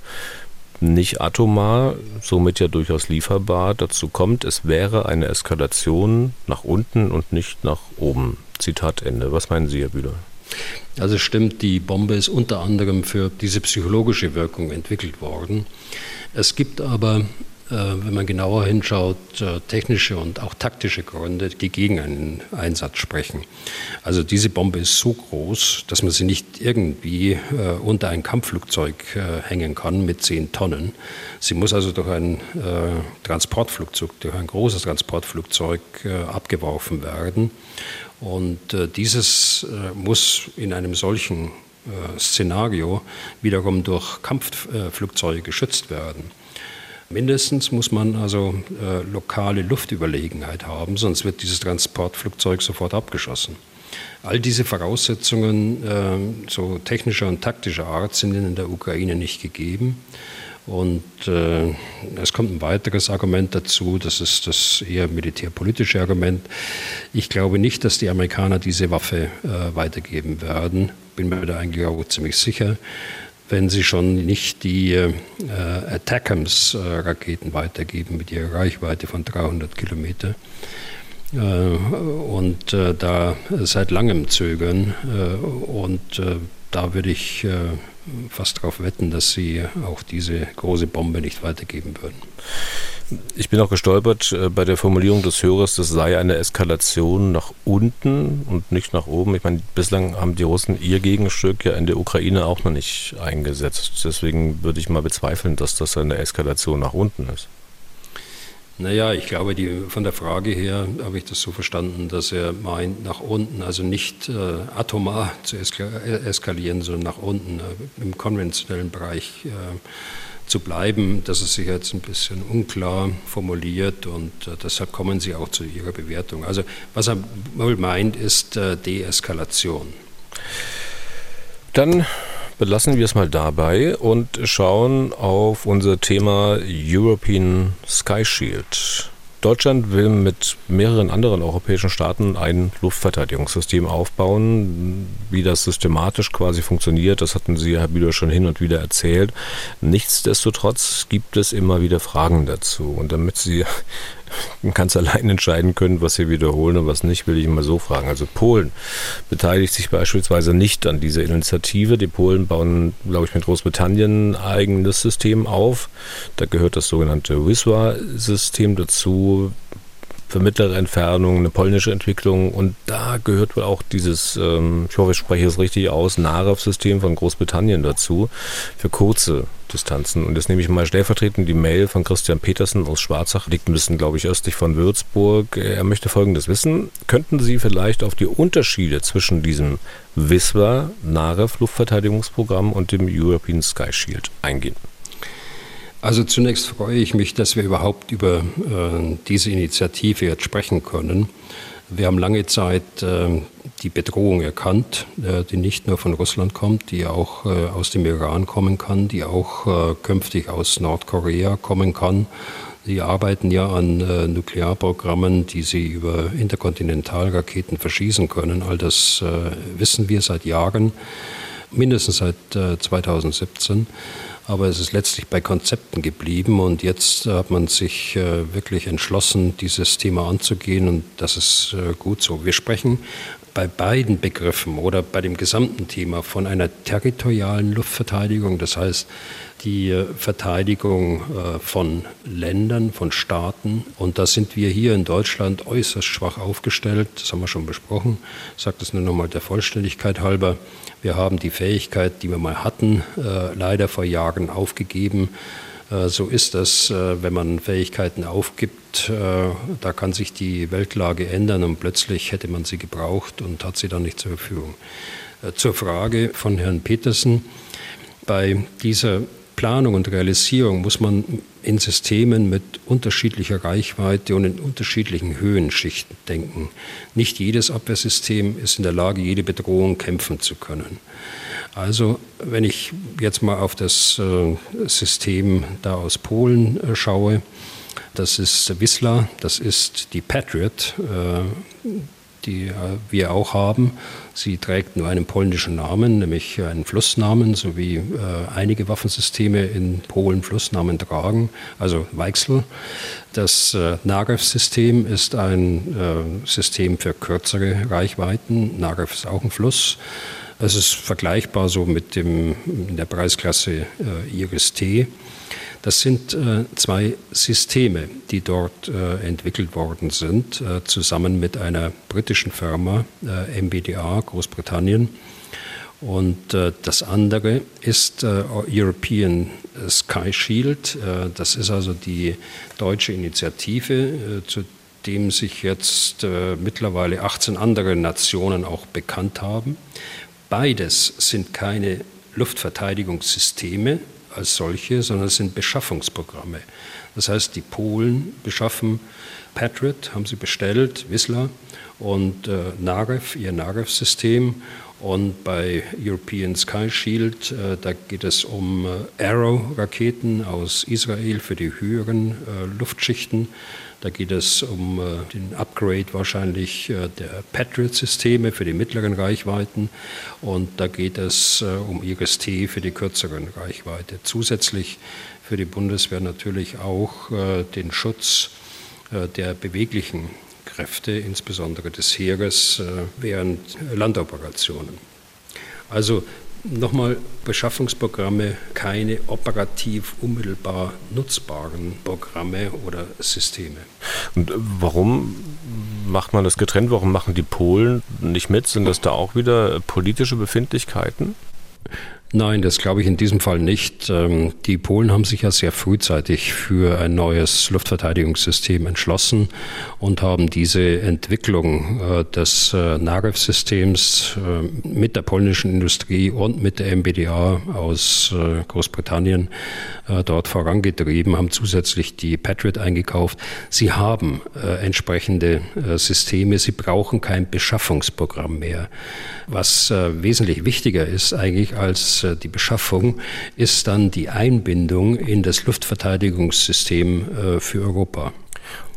[SPEAKER 3] nicht atomar, somit ja durchaus lieferbar. Dazu kommt, es wäre eine Eskalation nach unten und nicht nach oben. Zitat Ende. Was meinen Sie, Herr Bühler?
[SPEAKER 4] Also stimmt, die Bombe ist unter anderem für diese psychologische Wirkung entwickelt worden. Es gibt aber wenn man genauer hinschaut, äh, technische und auch taktische Gründe, die gegen einen Einsatz sprechen. Also diese Bombe ist so groß, dass man sie nicht irgendwie äh, unter ein Kampfflugzeug hängen kann mit zehn Tonnen. Sie muss also durch ein Transportflugzeug, durch ein großes Transportflugzeug abgeworfen werden. Und dieses muss in einem solchen Szenario wiederum durch Kampfflugzeuge geschützt werden. Mindestens muss man also äh, lokale Luftüberlegenheit haben, sonst wird dieses Transportflugzeug sofort abgeschossen. All diese Voraussetzungen äh, so technischer und taktischer Art sind in der Ukraine nicht gegeben. Und äh, es kommt ein weiteres Argument dazu, das ist das eher militärpolitische Argument. Ich glaube nicht, dass die Amerikaner diese Waffe äh, weitergeben werden. Bin mir da eigentlich auch ziemlich sicher wenn sie schon nicht die äh, Attackams-Raketen weitergeben mit ihrer Reichweite von 300 Kilometer. Äh, und äh, da seit langem zögern. Äh, und äh, da würde ich äh, fast darauf wetten, dass sie auch diese große Bombe nicht weitergeben würden.
[SPEAKER 3] Ich bin auch gestolpert äh, bei der Formulierung des Hörers, das sei eine Eskalation nach unten und nicht nach oben. Ich meine, bislang haben die Russen ihr Gegenstück ja in der Ukraine auch noch nicht eingesetzt. Deswegen würde ich mal bezweifeln, dass das eine Eskalation nach unten ist.
[SPEAKER 4] Naja, ich glaube, die, von der Frage her habe ich das so verstanden, dass er meint, nach unten, also nicht äh, atomar zu eskalieren, sondern nach unten äh, im konventionellen Bereich äh, zu bleiben. Das ist sicher jetzt ein bisschen unklar formuliert und äh, deshalb kommen Sie auch zu Ihrer Bewertung. Also was er wohl meint, ist äh, Deeskalation.
[SPEAKER 3] Dann belassen wir es mal dabei und schauen auf unser Thema European Sky Shield. Deutschland will mit mehreren anderen europäischen Staaten ein Luftverteidigungssystem aufbauen. Wie das systematisch quasi funktioniert, das hatten Sie, Herr Bühler, schon hin und wieder erzählt. Nichtsdestotrotz gibt es immer wieder Fragen dazu. Und damit Sie ganz allein entscheiden können, was sie wiederholen und was nicht, will ich mal so fragen. Also Polen beteiligt sich beispielsweise nicht an dieser Initiative. Die Polen bauen, glaube ich, mit Großbritannien ein eigenes System auf. Da gehört das sogenannte WISWA-System dazu für mittlere Entfernung, eine polnische Entwicklung und da gehört wohl auch dieses, ähm, ich hoffe, ich spreche es richtig aus, NAREW-System von Großbritannien dazu für kurze Distanzen. Und jetzt nehme ich mal stellvertretend die Mail von Christian Petersen aus Schwarzach, liegt ein bisschen, glaube ich, östlich von Würzburg. Er möchte Folgendes wissen. Könnten Sie vielleicht auf die Unterschiede zwischen diesem WISWA, NAREW Luftverteidigungsprogramm und dem European Sky Shield eingehen?
[SPEAKER 4] Also zunächst freue ich mich, dass wir überhaupt über äh, diese Initiative jetzt sprechen können. Wir haben lange Zeit äh, die Bedrohung erkannt, äh, die nicht nur von Russland kommt, die auch äh, aus dem Iran kommen kann, die auch äh, künftig aus Nordkorea kommen kann. Sie arbeiten ja an äh, Nuklearprogrammen, die sie über Interkontinentalraketen verschießen können. All das wissen wir seit Jahren, mindestens seit 2017 aber es ist letztlich bei Konzepten geblieben und jetzt hat man sich äh, wirklich entschlossen, dieses Thema anzugehen und das ist äh, gut so. Wir sprechen bei beiden Begriffen oder bei dem gesamten Thema von einer territorialen Luftverteidigung, das heißt die äh, Verteidigung von Ländern, von Staaten. Und da sind wir hier in Deutschland äußerst schwach aufgestellt. Das haben wir schon besprochen. Ich sage das nur nochmal der Vollständigkeit halber. Wir haben die Fähigkeit, die wir mal hatten, äh, leider vor Jahren aufgegeben. Äh, so ist das, äh, wenn man Fähigkeiten aufgibt. Da kann sich die Weltlage ändern und plötzlich hätte man sie gebraucht und hat sie dann nicht zur Verfügung. Zur Frage von Herrn Petersen. Bei dieser Planung und Realisierung muss man in Systemen mit unterschiedlicher Reichweite und in unterschiedlichen Höhenschichten denken. Nicht jedes Abwehrsystem ist in der Lage, jede Bedrohung kämpfen zu können. Also, wenn ich jetzt mal auf das äh, System da aus Polen äh, schaue, das ist Wisla, das ist die Patriot, äh, die wir auch haben. Sie trägt nur einen polnischen Namen, nämlich einen Flussnamen, so wie äh, einige Waffensysteme in Polen Flussnamen tragen, also Weichsel. Das äh, Narew-System ist ein äh, System für kürzere Reichweiten. Narew ist auch ein Fluss. Es ist vergleichbar so mit dem, der Preisklasse äh, Iris-T. Das sind äh, zwei Systeme, die dort äh, entwickelt worden sind, äh, zusammen mit einer britischen Firma, äh, MBDA, Großbritannien. Und äh, das andere ist äh, European Sky Shield. das ist also die deutsche Initiative, zu dem sich jetzt mittlerweile 18 andere Nationen auch bekannt haben. Beides sind keine Luftverteidigungssysteme, als solche, sondern es sind Beschaffungsprogramme. Das heißt, die Polen beschaffen Patriot, haben sie bestellt, Whistler und äh, Narew, ihr Narew-System. Und bei European Sky Shield, äh, da geht es um äh, Arrow-Raketen aus Israel für die höheren äh, Luftschichten. Da geht es um äh, den Upgrade wahrscheinlich äh, der Patriot-Systeme für die mittleren Reichweiten und da geht es äh, um IRIS-T für die kürzeren Reichweite. Zusätzlich für die Bundeswehr natürlich auch den Schutz der beweglichen Kräfte, insbesondere des Heeres, während Landoperationen. Also Nochmal, Beschaffungsprogramme, keine operativ unmittelbar nutzbaren Programme oder Systeme.
[SPEAKER 3] Und warum macht man das getrennt? Warum machen die Polen nicht mit? Sind das da auch wieder politische Befindlichkeiten?
[SPEAKER 4] Nein, das glaube ich in diesem Fall nicht. Ähm, die Polen haben sich ja sehr frühzeitig für ein neues Luftverteidigungssystem entschlossen und haben diese Entwicklung äh, des äh, NAREW-Systems äh, mit der polnischen Industrie und mit der MBDA aus Großbritannien dort vorangetrieben, haben zusätzlich die Patriot eingekauft. Sie haben entsprechende Systeme, sie brauchen kein Beschaffungsprogramm mehr. Was wesentlich wichtiger ist eigentlich als äh, die Beschaffung, ist dann die Einbindung in das Luftverteidigungssystem äh, für Europa.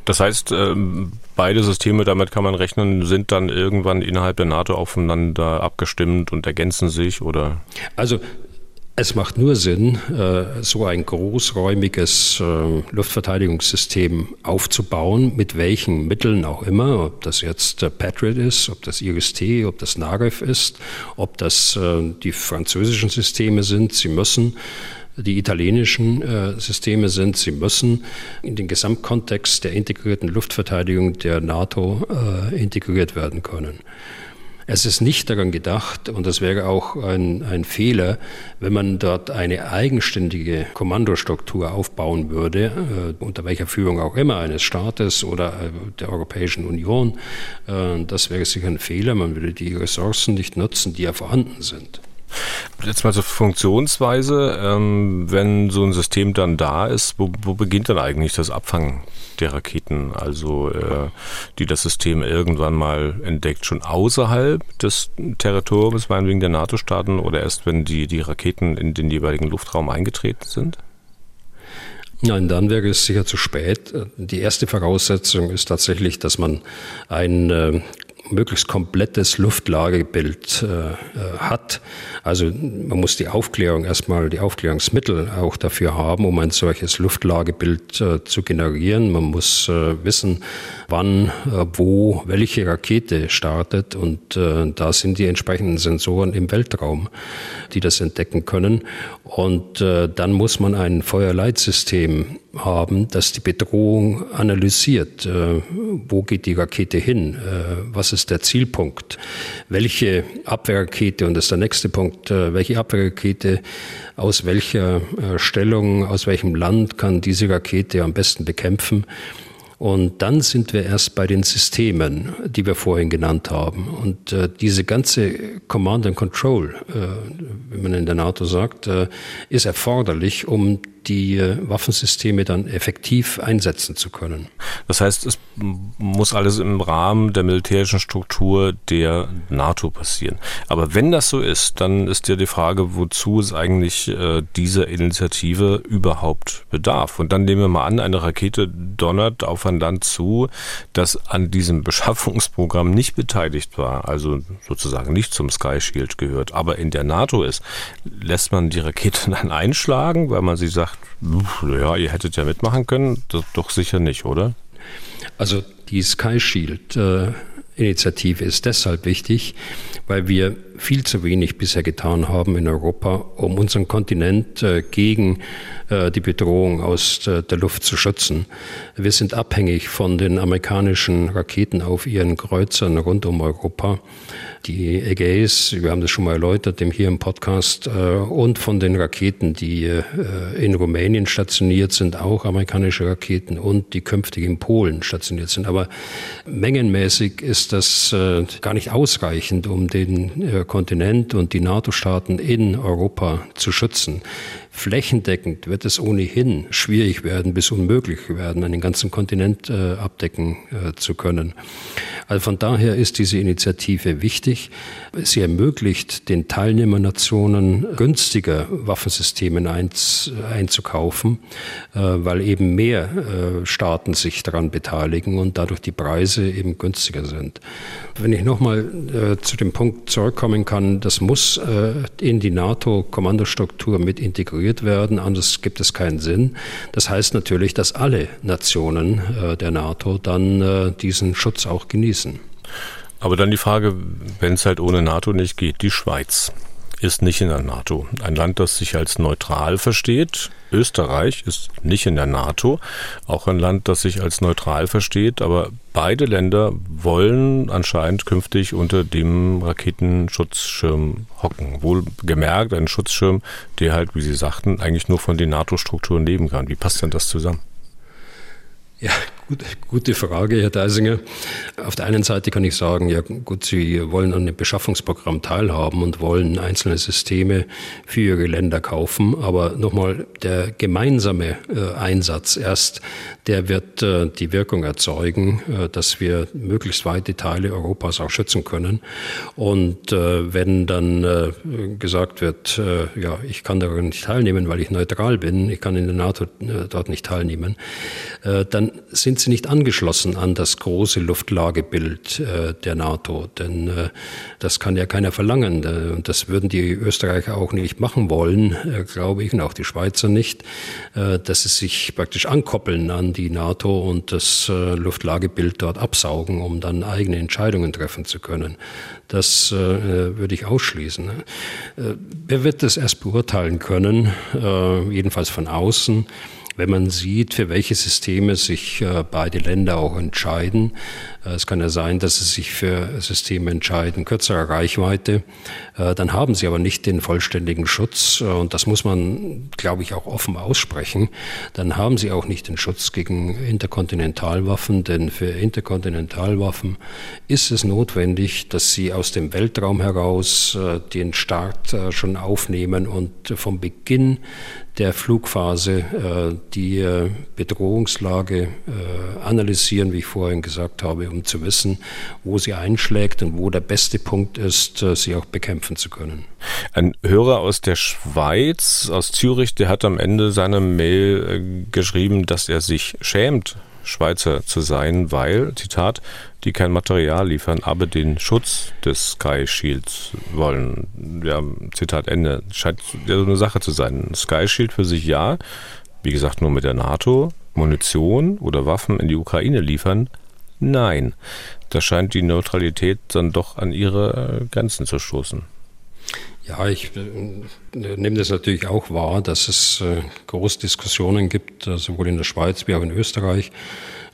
[SPEAKER 3] Das heißt, ähm, beide Systeme, damit kann man rechnen, sind dann irgendwann innerhalb der NATO aufeinander abgestimmt und ergänzen sich, oder?
[SPEAKER 4] Also es macht nur Sinn, äh, so ein großräumiges äh, Luftverteidigungssystem aufzubauen, mit welchen Mitteln auch immer, ob das jetzt Patriot ist, ob das IRIS-T, ob das NAREF ist, ob das äh, die französischen Systeme sind. Sie müssen die italienischen Systeme sind. Sie müssen in den Gesamtkontext der integrierten Luftverteidigung der NATO integriert werden können. Es ist nicht daran gedacht, und das wäre auch ein, ein Fehler, wenn man dort eine eigenständige Kommandostruktur aufbauen würde, äh, unter welcher Führung auch immer, eines Staates oder äh, der Europäischen Union. Äh, das wäre sicher ein Fehler. Man würde die Ressourcen nicht nutzen, die ja vorhanden sind.
[SPEAKER 3] Jetzt mal zur Funktionsweise. Ähm, wenn so ein System dann da ist, wo, wo beginnt dann eigentlich das Abfangen der Raketen? Also, äh, die das System irgendwann mal entdeckt, schon außerhalb des Territoriums, meinetwegen der NATO-Staaten oder erst, wenn die, die Raketen in den jeweiligen Luftraum eingetreten sind?
[SPEAKER 4] Nein, dann wäre es sicher zu spät. Die erste Voraussetzung ist tatsächlich, dass man ein äh, möglichst komplettes Luftlagebild äh, äh, hat. Also man muss die Aufklärung erstmal, die Aufklärungsmittel auch dafür haben, um ein solches Luftlagebild äh, zu generieren. Man muss äh, wissen, wann, äh, wo, welche Rakete startet und äh, da sind die entsprechenden Sensoren im Weltraum, die das entdecken können. Und dann muss man ein Feuerleitsystem haben, das die Bedrohung analysiert. Äh, wo geht die Rakete hin? Äh, was ist der Zielpunkt? Welche Abwehrrakete, und das ist der nächste Punkt, äh, welche Abwehrrakete aus welcher Stellung, aus welchem Land kann diese Rakete am besten bekämpfen? Und dann sind wir erst bei den Systemen, die wir vorhin genannt haben. Und äh, diese ganze Command and Control, äh, wie man in der NATO sagt, äh, ist erforderlich, um die äh, Waffensysteme dann effektiv einsetzen zu können.
[SPEAKER 3] Das heißt, es muss alles im Rahmen der militärischen Struktur der NATO passieren. Aber wenn das so ist, dann ist ja die Frage, wozu es eigentlich äh, dieser Initiative überhaupt bedarf. Und dann nehmen wir mal an, eine Rakete donnert auf ein Land zu, das an diesem <laughs> Beschaffungsprogramm nicht beteiligt war, also sozusagen nicht zum Sky Shield gehört, aber in der NATO ist. Lässt man die Rakete <laughs> dann einschlagen, weil man sie sagt, ja, ihr hättet ja mitmachen können? Das doch sicher nicht, oder?
[SPEAKER 4] Also die Sky Shield äh, Initiative ist deshalb wichtig, weil wir viel zu wenig bisher getan haben in Europa, um unseren Kontinent äh, gegen äh, die Bedrohung aus äh, der Luft zu schützen. Wir sind abhängig von den amerikanischen Raketen auf ihren Kreuzern rund um Europa die Ägäis, wir haben das schon mal erläutert hier im Podcast, äh, und von den Raketen, die äh, in Rumänien stationiert sind, auch amerikanische Raketen und die künftig in Polen stationiert sind. Aber mengenmäßig ist das äh, gar nicht ausreichend, um den Kontinent und die NATO-Staaten in Europa zu schützen. Flächendeckend wird es ohnehin schwierig werden, bis unmöglich werden, einen ganzen Kontinent äh, abdecken äh, zu können. Also von daher ist diese Initiative wichtig. Sie ermöglicht den Teilnehmernationen günstiger Waffensysteme einz, einzukaufen, äh, weil eben mehr äh, Staaten sich daran beteiligen und dadurch die Preise eben günstiger sind. Wenn ich nochmal äh, zu dem Punkt zurückkommen kann, das muss äh, in die NATO-Kommandostruktur mit integriert werden, anders gibt es keinen Sinn. Das heißt natürlich, dass alle Nationen äh, der NATO dann äh, diesen Schutz auch genießen.
[SPEAKER 3] Aber dann die Frage, wenn es halt ohne NATO nicht geht, die Schweiz. Ist nicht in der NATO. Ein Land, das sich als neutral versteht. Österreich ist nicht in der NATO. Auch ein Land, das sich als neutral versteht. Aber beide Länder wollen anscheinend künftig unter dem Raketenschutzschirm hocken. Wohl gemerkt, ein Schutzschirm, der halt, wie Sie sagten, eigentlich nur von den NATO-Strukturen leben kann. Wie passt denn das zusammen?
[SPEAKER 4] Ja, Gute, gute Frage, Herr Deisinger. Auf der einen Seite kann ich sagen, ja gut, Sie wollen an dem Beschaffungsprogramm teilhaben und wollen einzelne Systeme für Ihre Länder kaufen. Aber nochmal, der gemeinsame äh, Einsatz erst, der wird äh, die Wirkung erzeugen, äh, dass wir möglichst weite Teile Europas auch schützen können. Und äh, wenn dann äh, gesagt wird, äh, ja, ich kann daran nicht teilnehmen, weil ich neutral bin, ich kann in der NATO dort nicht teilnehmen, dann sind sie nicht angeschlossen an das große Luftlagebild äh, der NATO, denn äh, das kann ja keiner verlangen. Äh, und das würden die Österreicher auch nicht machen wollen, glaube ich, und auch die Schweizer nicht, dass sie sich praktisch ankoppeln an die NATO und das Luftlagebild dort absaugen, um dann eigene Entscheidungen treffen zu können. Das würde ich ausschließen. wer wird das erst beurteilen können, jedenfalls von außen? Wenn man sieht, für welche Systeme sich äh, beide Länder auch entscheiden. Äh, es kann ja sein, dass sie sich für Systeme entscheiden, kürzerer Reichweite. Äh, dann haben sie aber nicht den vollständigen Schutz. Und das muss man, glaube ich, auch offen aussprechen. Dann haben sie auch nicht den Schutz gegen Interkontinentalwaffen, denn für Interkontinentalwaffen ist es notwendig, dass sie aus dem Weltraum heraus den Start schon aufnehmen und vom Beginn der Flugphase äh, die äh, Bedrohungslage äh, analysieren, wie ich vorhin gesagt habe, um zu wissen, wo sie einschlägt und wo der beste Punkt ist, sie auch bekämpfen zu können.
[SPEAKER 3] Ein Hörer aus der Schweiz, aus Zürich, der hat am Ende seiner Mail geschrieben, dass er sich schämt Schweizer zu sein, weil, Zitat, die kein Material liefern, aber den Schutz des Sky Shields wollen. Ja, Zitat Ende. Scheint ja so eine Sache zu sein. Sky Shield für sich ja, wie gesagt, nur mit der NATO. Munition oder Waffen in die Ukraine liefern? Nein. Da scheint die Neutralität dann doch an ihre Grenzen zu stoßen.
[SPEAKER 4] Ja, ich äh, nehme das natürlich auch wahr, dass es äh, große Diskussionen gibt, äh, sowohl in der Schweiz wie auch in Österreich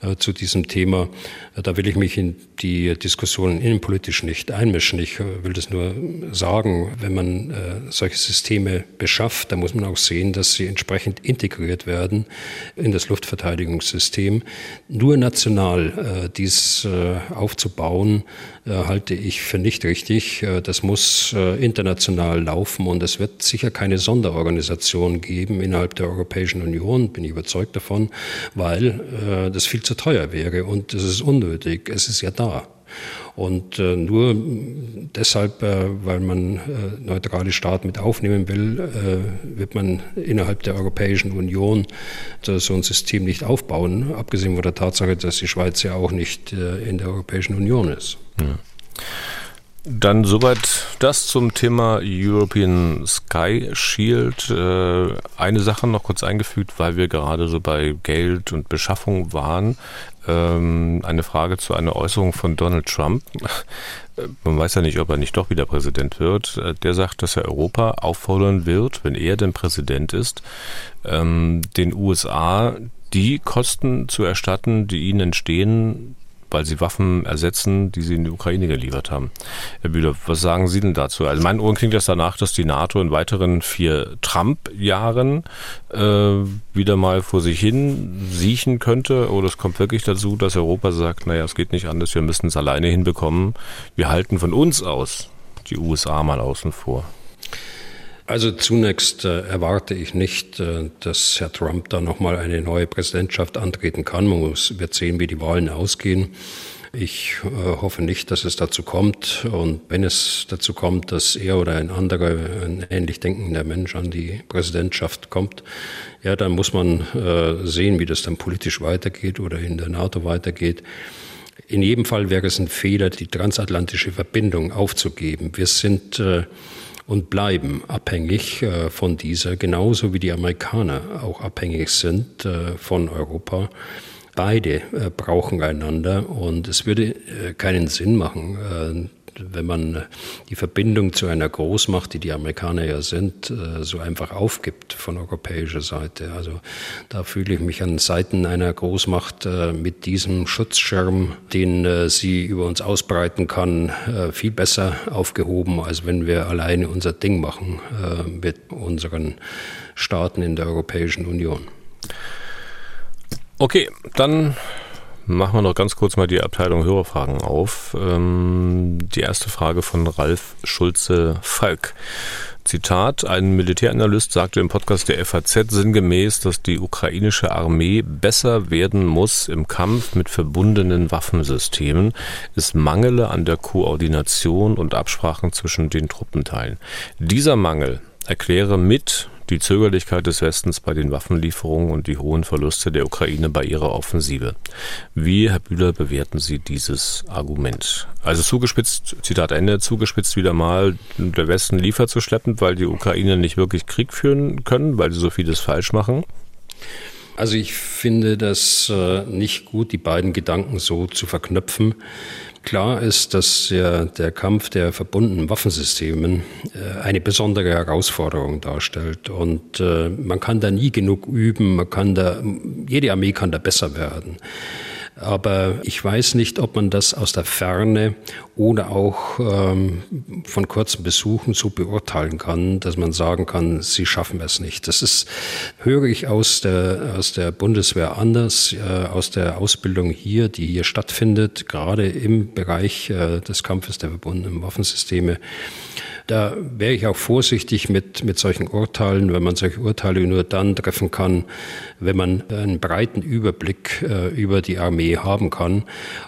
[SPEAKER 4] äh, zu diesem Thema. Äh, da will ich mich in die Diskussion innenpolitisch nicht einmischen. Ich äh, will das nur sagen, wenn man solche Systeme beschafft, dann muss man auch sehen, dass sie entsprechend integriert werden in das Luftverteidigungssystem. Nur national dies aufzubauen, halte ich für nicht richtig. Das muss international laufen und es wird sicher keine Sonderorganisation geben innerhalb der Europäischen Union, bin ich überzeugt davon, weil das viel zu teuer wäre und es ist unnötig, es ist ja da. Und äh, nur deshalb, äh, weil man äh, neutrale Staaten mit aufnehmen will, äh, wird man innerhalb der Europäischen Union so ein System nicht aufbauen, abgesehen von der Tatsache, dass die Schweiz ja auch nicht äh, in der Europäischen Union ist. Ja.
[SPEAKER 3] Dann soweit das zum Thema European Sky Shield. Äh, eine Sache noch kurz eingefügt, weil wir gerade so bei Geld und Beschaffung waren. Ähm, eine Frage zu einer Äußerung von Donald Trump. Man weiß ja nicht, ob er nicht doch wieder Präsident wird. Äh, der sagt, dass er Europa auffordern wird, wenn er denn Präsident ist, ähm, den USA die Kosten zu erstatten, die ihnen entstehen weil sie Waffen ersetzen, die sie in die Ukraine geliefert haben. Herr Bühler, was sagen Sie denn dazu? Also in meinen Ohren klingt das danach, dass die NATO in weiteren vier Trump-Jahren äh, wieder mal vor sich hin siechen könnte. Oder es kommt wirklich dazu, dass Europa sagt, naja, es geht nicht anders, wir müssen es alleine hinbekommen. Wir halten von uns aus die USA mal außen vor.
[SPEAKER 4] Also zunächst äh, erwarte ich nicht, äh, dass Herr Trump da nochmal eine neue Präsidentschaft antreten kann. Man muss, wird sehen, wie die Wahlen ausgehen. Ich äh, hoffe nicht, dass es dazu kommt. Und wenn es dazu kommt, dass er oder ein anderer, ein ähnlich denkender Mensch an die Präsidentschaft kommt, ja, dann muss man äh, sehen, wie das dann politisch weitergeht oder in der NATO weitergeht. In jedem Fall wäre es ein Fehler, die transatlantische Verbindung aufzugeben. Wir sind äh, und bleiben abhängig äh, von dieser, genauso wie die Amerikaner auch abhängig sind äh, von Europa. Beide äh, brauchen einander und es würde keinen Sinn machen, wenn man die Verbindung zu einer Großmacht, die die Amerikaner ja sind, äh, so einfach aufgibt von europäischer Seite. Also da fühle ich mich an Seiten einer Großmacht äh, mit diesem Schutzschirm, den äh, sie über uns ausbreiten kann, viel besser aufgehoben, als wenn wir alleine unser Ding machen mit unseren Staaten in der Europäischen Union.
[SPEAKER 3] Okay, dann machen wir noch ganz kurz mal die Abteilung Hörerfragen auf. Ähm, die erste Frage von Ralf Schulze-Falk. Zitat, ein Militäranalyst sagte im Podcast der FAZ sinngemäß, dass die ukrainische Armee besser werden muss im Kampf mit verbundenen Waffensystemen. Es mangele an der Koordination und Absprachen zwischen den Truppenteilen. Dieser Mangel erkläre mit die Zögerlichkeit des Westens bei den Waffenlieferungen und die hohen Verluste der Ukraine bei ihrer Offensive. Wie, Herr Bühler, bewerten Sie dieses Argument? Also zugespitzt, Zitat Ende, zugespitzt wieder mal, der Westen liefert so schleppend, weil die Ukraine nicht wirklich Krieg führen können, weil sie so vieles falsch machen?
[SPEAKER 4] Also ich finde das äh, nicht gut, die beiden Gedanken so zu verknüpfen. Klar ist, dass der, der Kampf der verbundenen Waffensystemen äh, eine besondere Herausforderung darstellt. Und äh, man kann da nie genug üben, man kann da, jede Armee kann da besser werden. Aber ich weiß nicht, ob man das aus der Ferne oder auch ähm, von kurzen Besuchen so beurteilen kann, dass man sagen kann, sie schaffen es nicht. Das ist, höre ich aus der, aus der Bundeswehr anders, äh, aus der Ausbildung hier, die hier stattfindet, gerade im Bereich äh, des Kampfes der verbundenen Waffensysteme. Da wäre ich auch vorsichtig mit, mit solchen Urteilen, wenn man solche Urteile nur dann treffen kann, wenn man einen breiten Überblick äh, über die Armee haben kann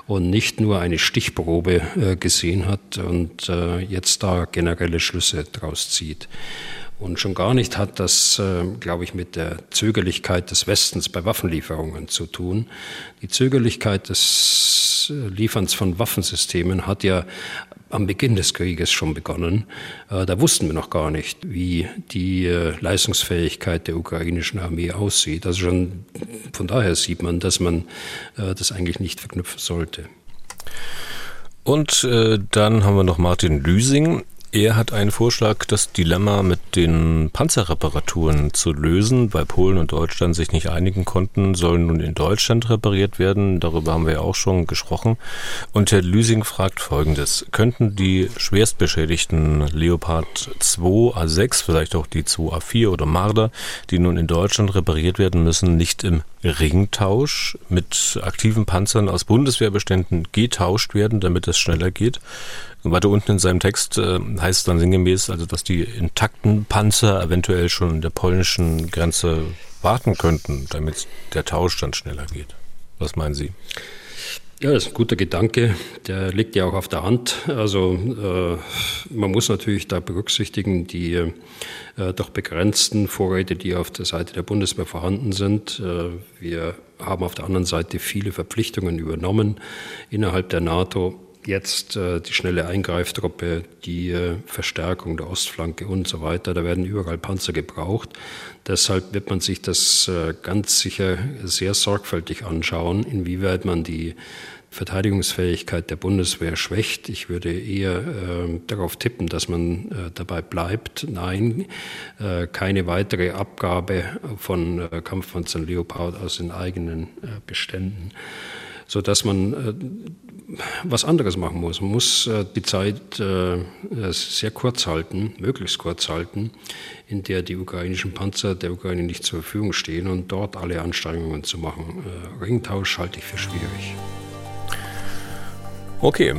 [SPEAKER 4] und nicht nur eine Stichprobe äh, gesehen hat und äh, jetzt da generelle Schlüsse draus zieht. Und schon gar nicht hat das, äh, glaube ich, mit der Zögerlichkeit des Westens bei Waffenlieferungen zu tun. Die Zögerlichkeit des äh, Lieferns von Waffensystemen hat ja am Beginn des Krieges schon begonnen. Äh, da wussten wir noch gar nicht, wie die äh, Leistungsfähigkeit der ukrainischen Armee aussieht. Also schon von daher sieht man, dass man äh, das eigentlich nicht verknüpfen sollte.
[SPEAKER 3] Und äh, dann haben wir noch Martin Lüsing. Er hat einen Vorschlag, das Dilemma mit den Panzerreparaturen zu lösen, weil Polen und Deutschland sich nicht einigen konnten, sollen nun in Deutschland repariert werden. Darüber haben wir ja auch schon gesprochen. Und Herr Lüsing fragt Folgendes. Könnten die schwerstbeschädigten Leopard 2 A6, vielleicht auch die 2 A4 oder Marder, die nun in Deutschland repariert werden müssen, nicht im Ringtausch mit aktiven Panzern aus Bundeswehrbeständen getauscht werden, damit es schneller geht? Weiter unten in seinem Text äh, heißt es dann sinngemäß, also dass die intakten Panzer eventuell schon in der polnischen Grenze warten könnten, damit der Tausch dann schneller geht. Was meinen Sie?
[SPEAKER 4] Ja, das ist ein guter Gedanke. Der liegt ja auch auf der Hand. Also äh, man muss natürlich da berücksichtigen die äh, doch begrenzten Vorräte, die auf der Seite der Bundeswehr vorhanden sind. Äh, wir haben auf der anderen Seite viele Verpflichtungen übernommen innerhalb der NATO jetzt äh, die schnelle Eingreiftruppe, die äh, Verstärkung der Ostflanke und so weiter. Da werden überall Panzer gebraucht. Deshalb wird man sich das äh, ganz sicher sehr sorgfältig anschauen, inwieweit man die Verteidigungsfähigkeit der Bundeswehr schwächt. Ich würde eher äh, darauf tippen, dass man äh, dabei bleibt. Nein, äh, keine weitere Abgabe von äh, Kampfpanzern Leopard aus den eigenen Beständen, so dass man äh, was anderes machen muss. Man muss äh, die Zeit äh, sehr kurz halten, möglichst kurz halten, in der die ukrainischen Panzer der Ukraine nicht zur Verfügung stehen und dort alle Anstrengungen zu machen. Ringtausch halte ich für schwierig.
[SPEAKER 3] Okay,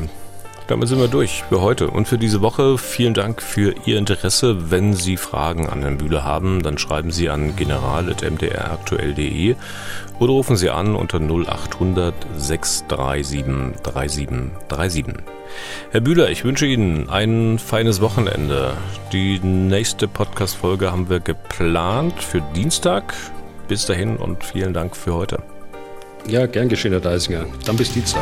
[SPEAKER 3] damit sind wir durch für heute und für diese Woche. Vielen Dank für Ihr Interesse. Wenn Sie Fragen an Herrn Bühler haben, dann schreiben Sie an general.mdraktuell.de oder rufen Sie an unter 0800 637 3737. Herr Bühler, ich wünsche Ihnen ein feines Wochenende. Die nächste Podcast-Folge haben wir geplant für Dienstag. Bis dahin und vielen Dank für heute.
[SPEAKER 4] Ja, gern geschehen, Herr Deisinger. Dann bis Dienstag.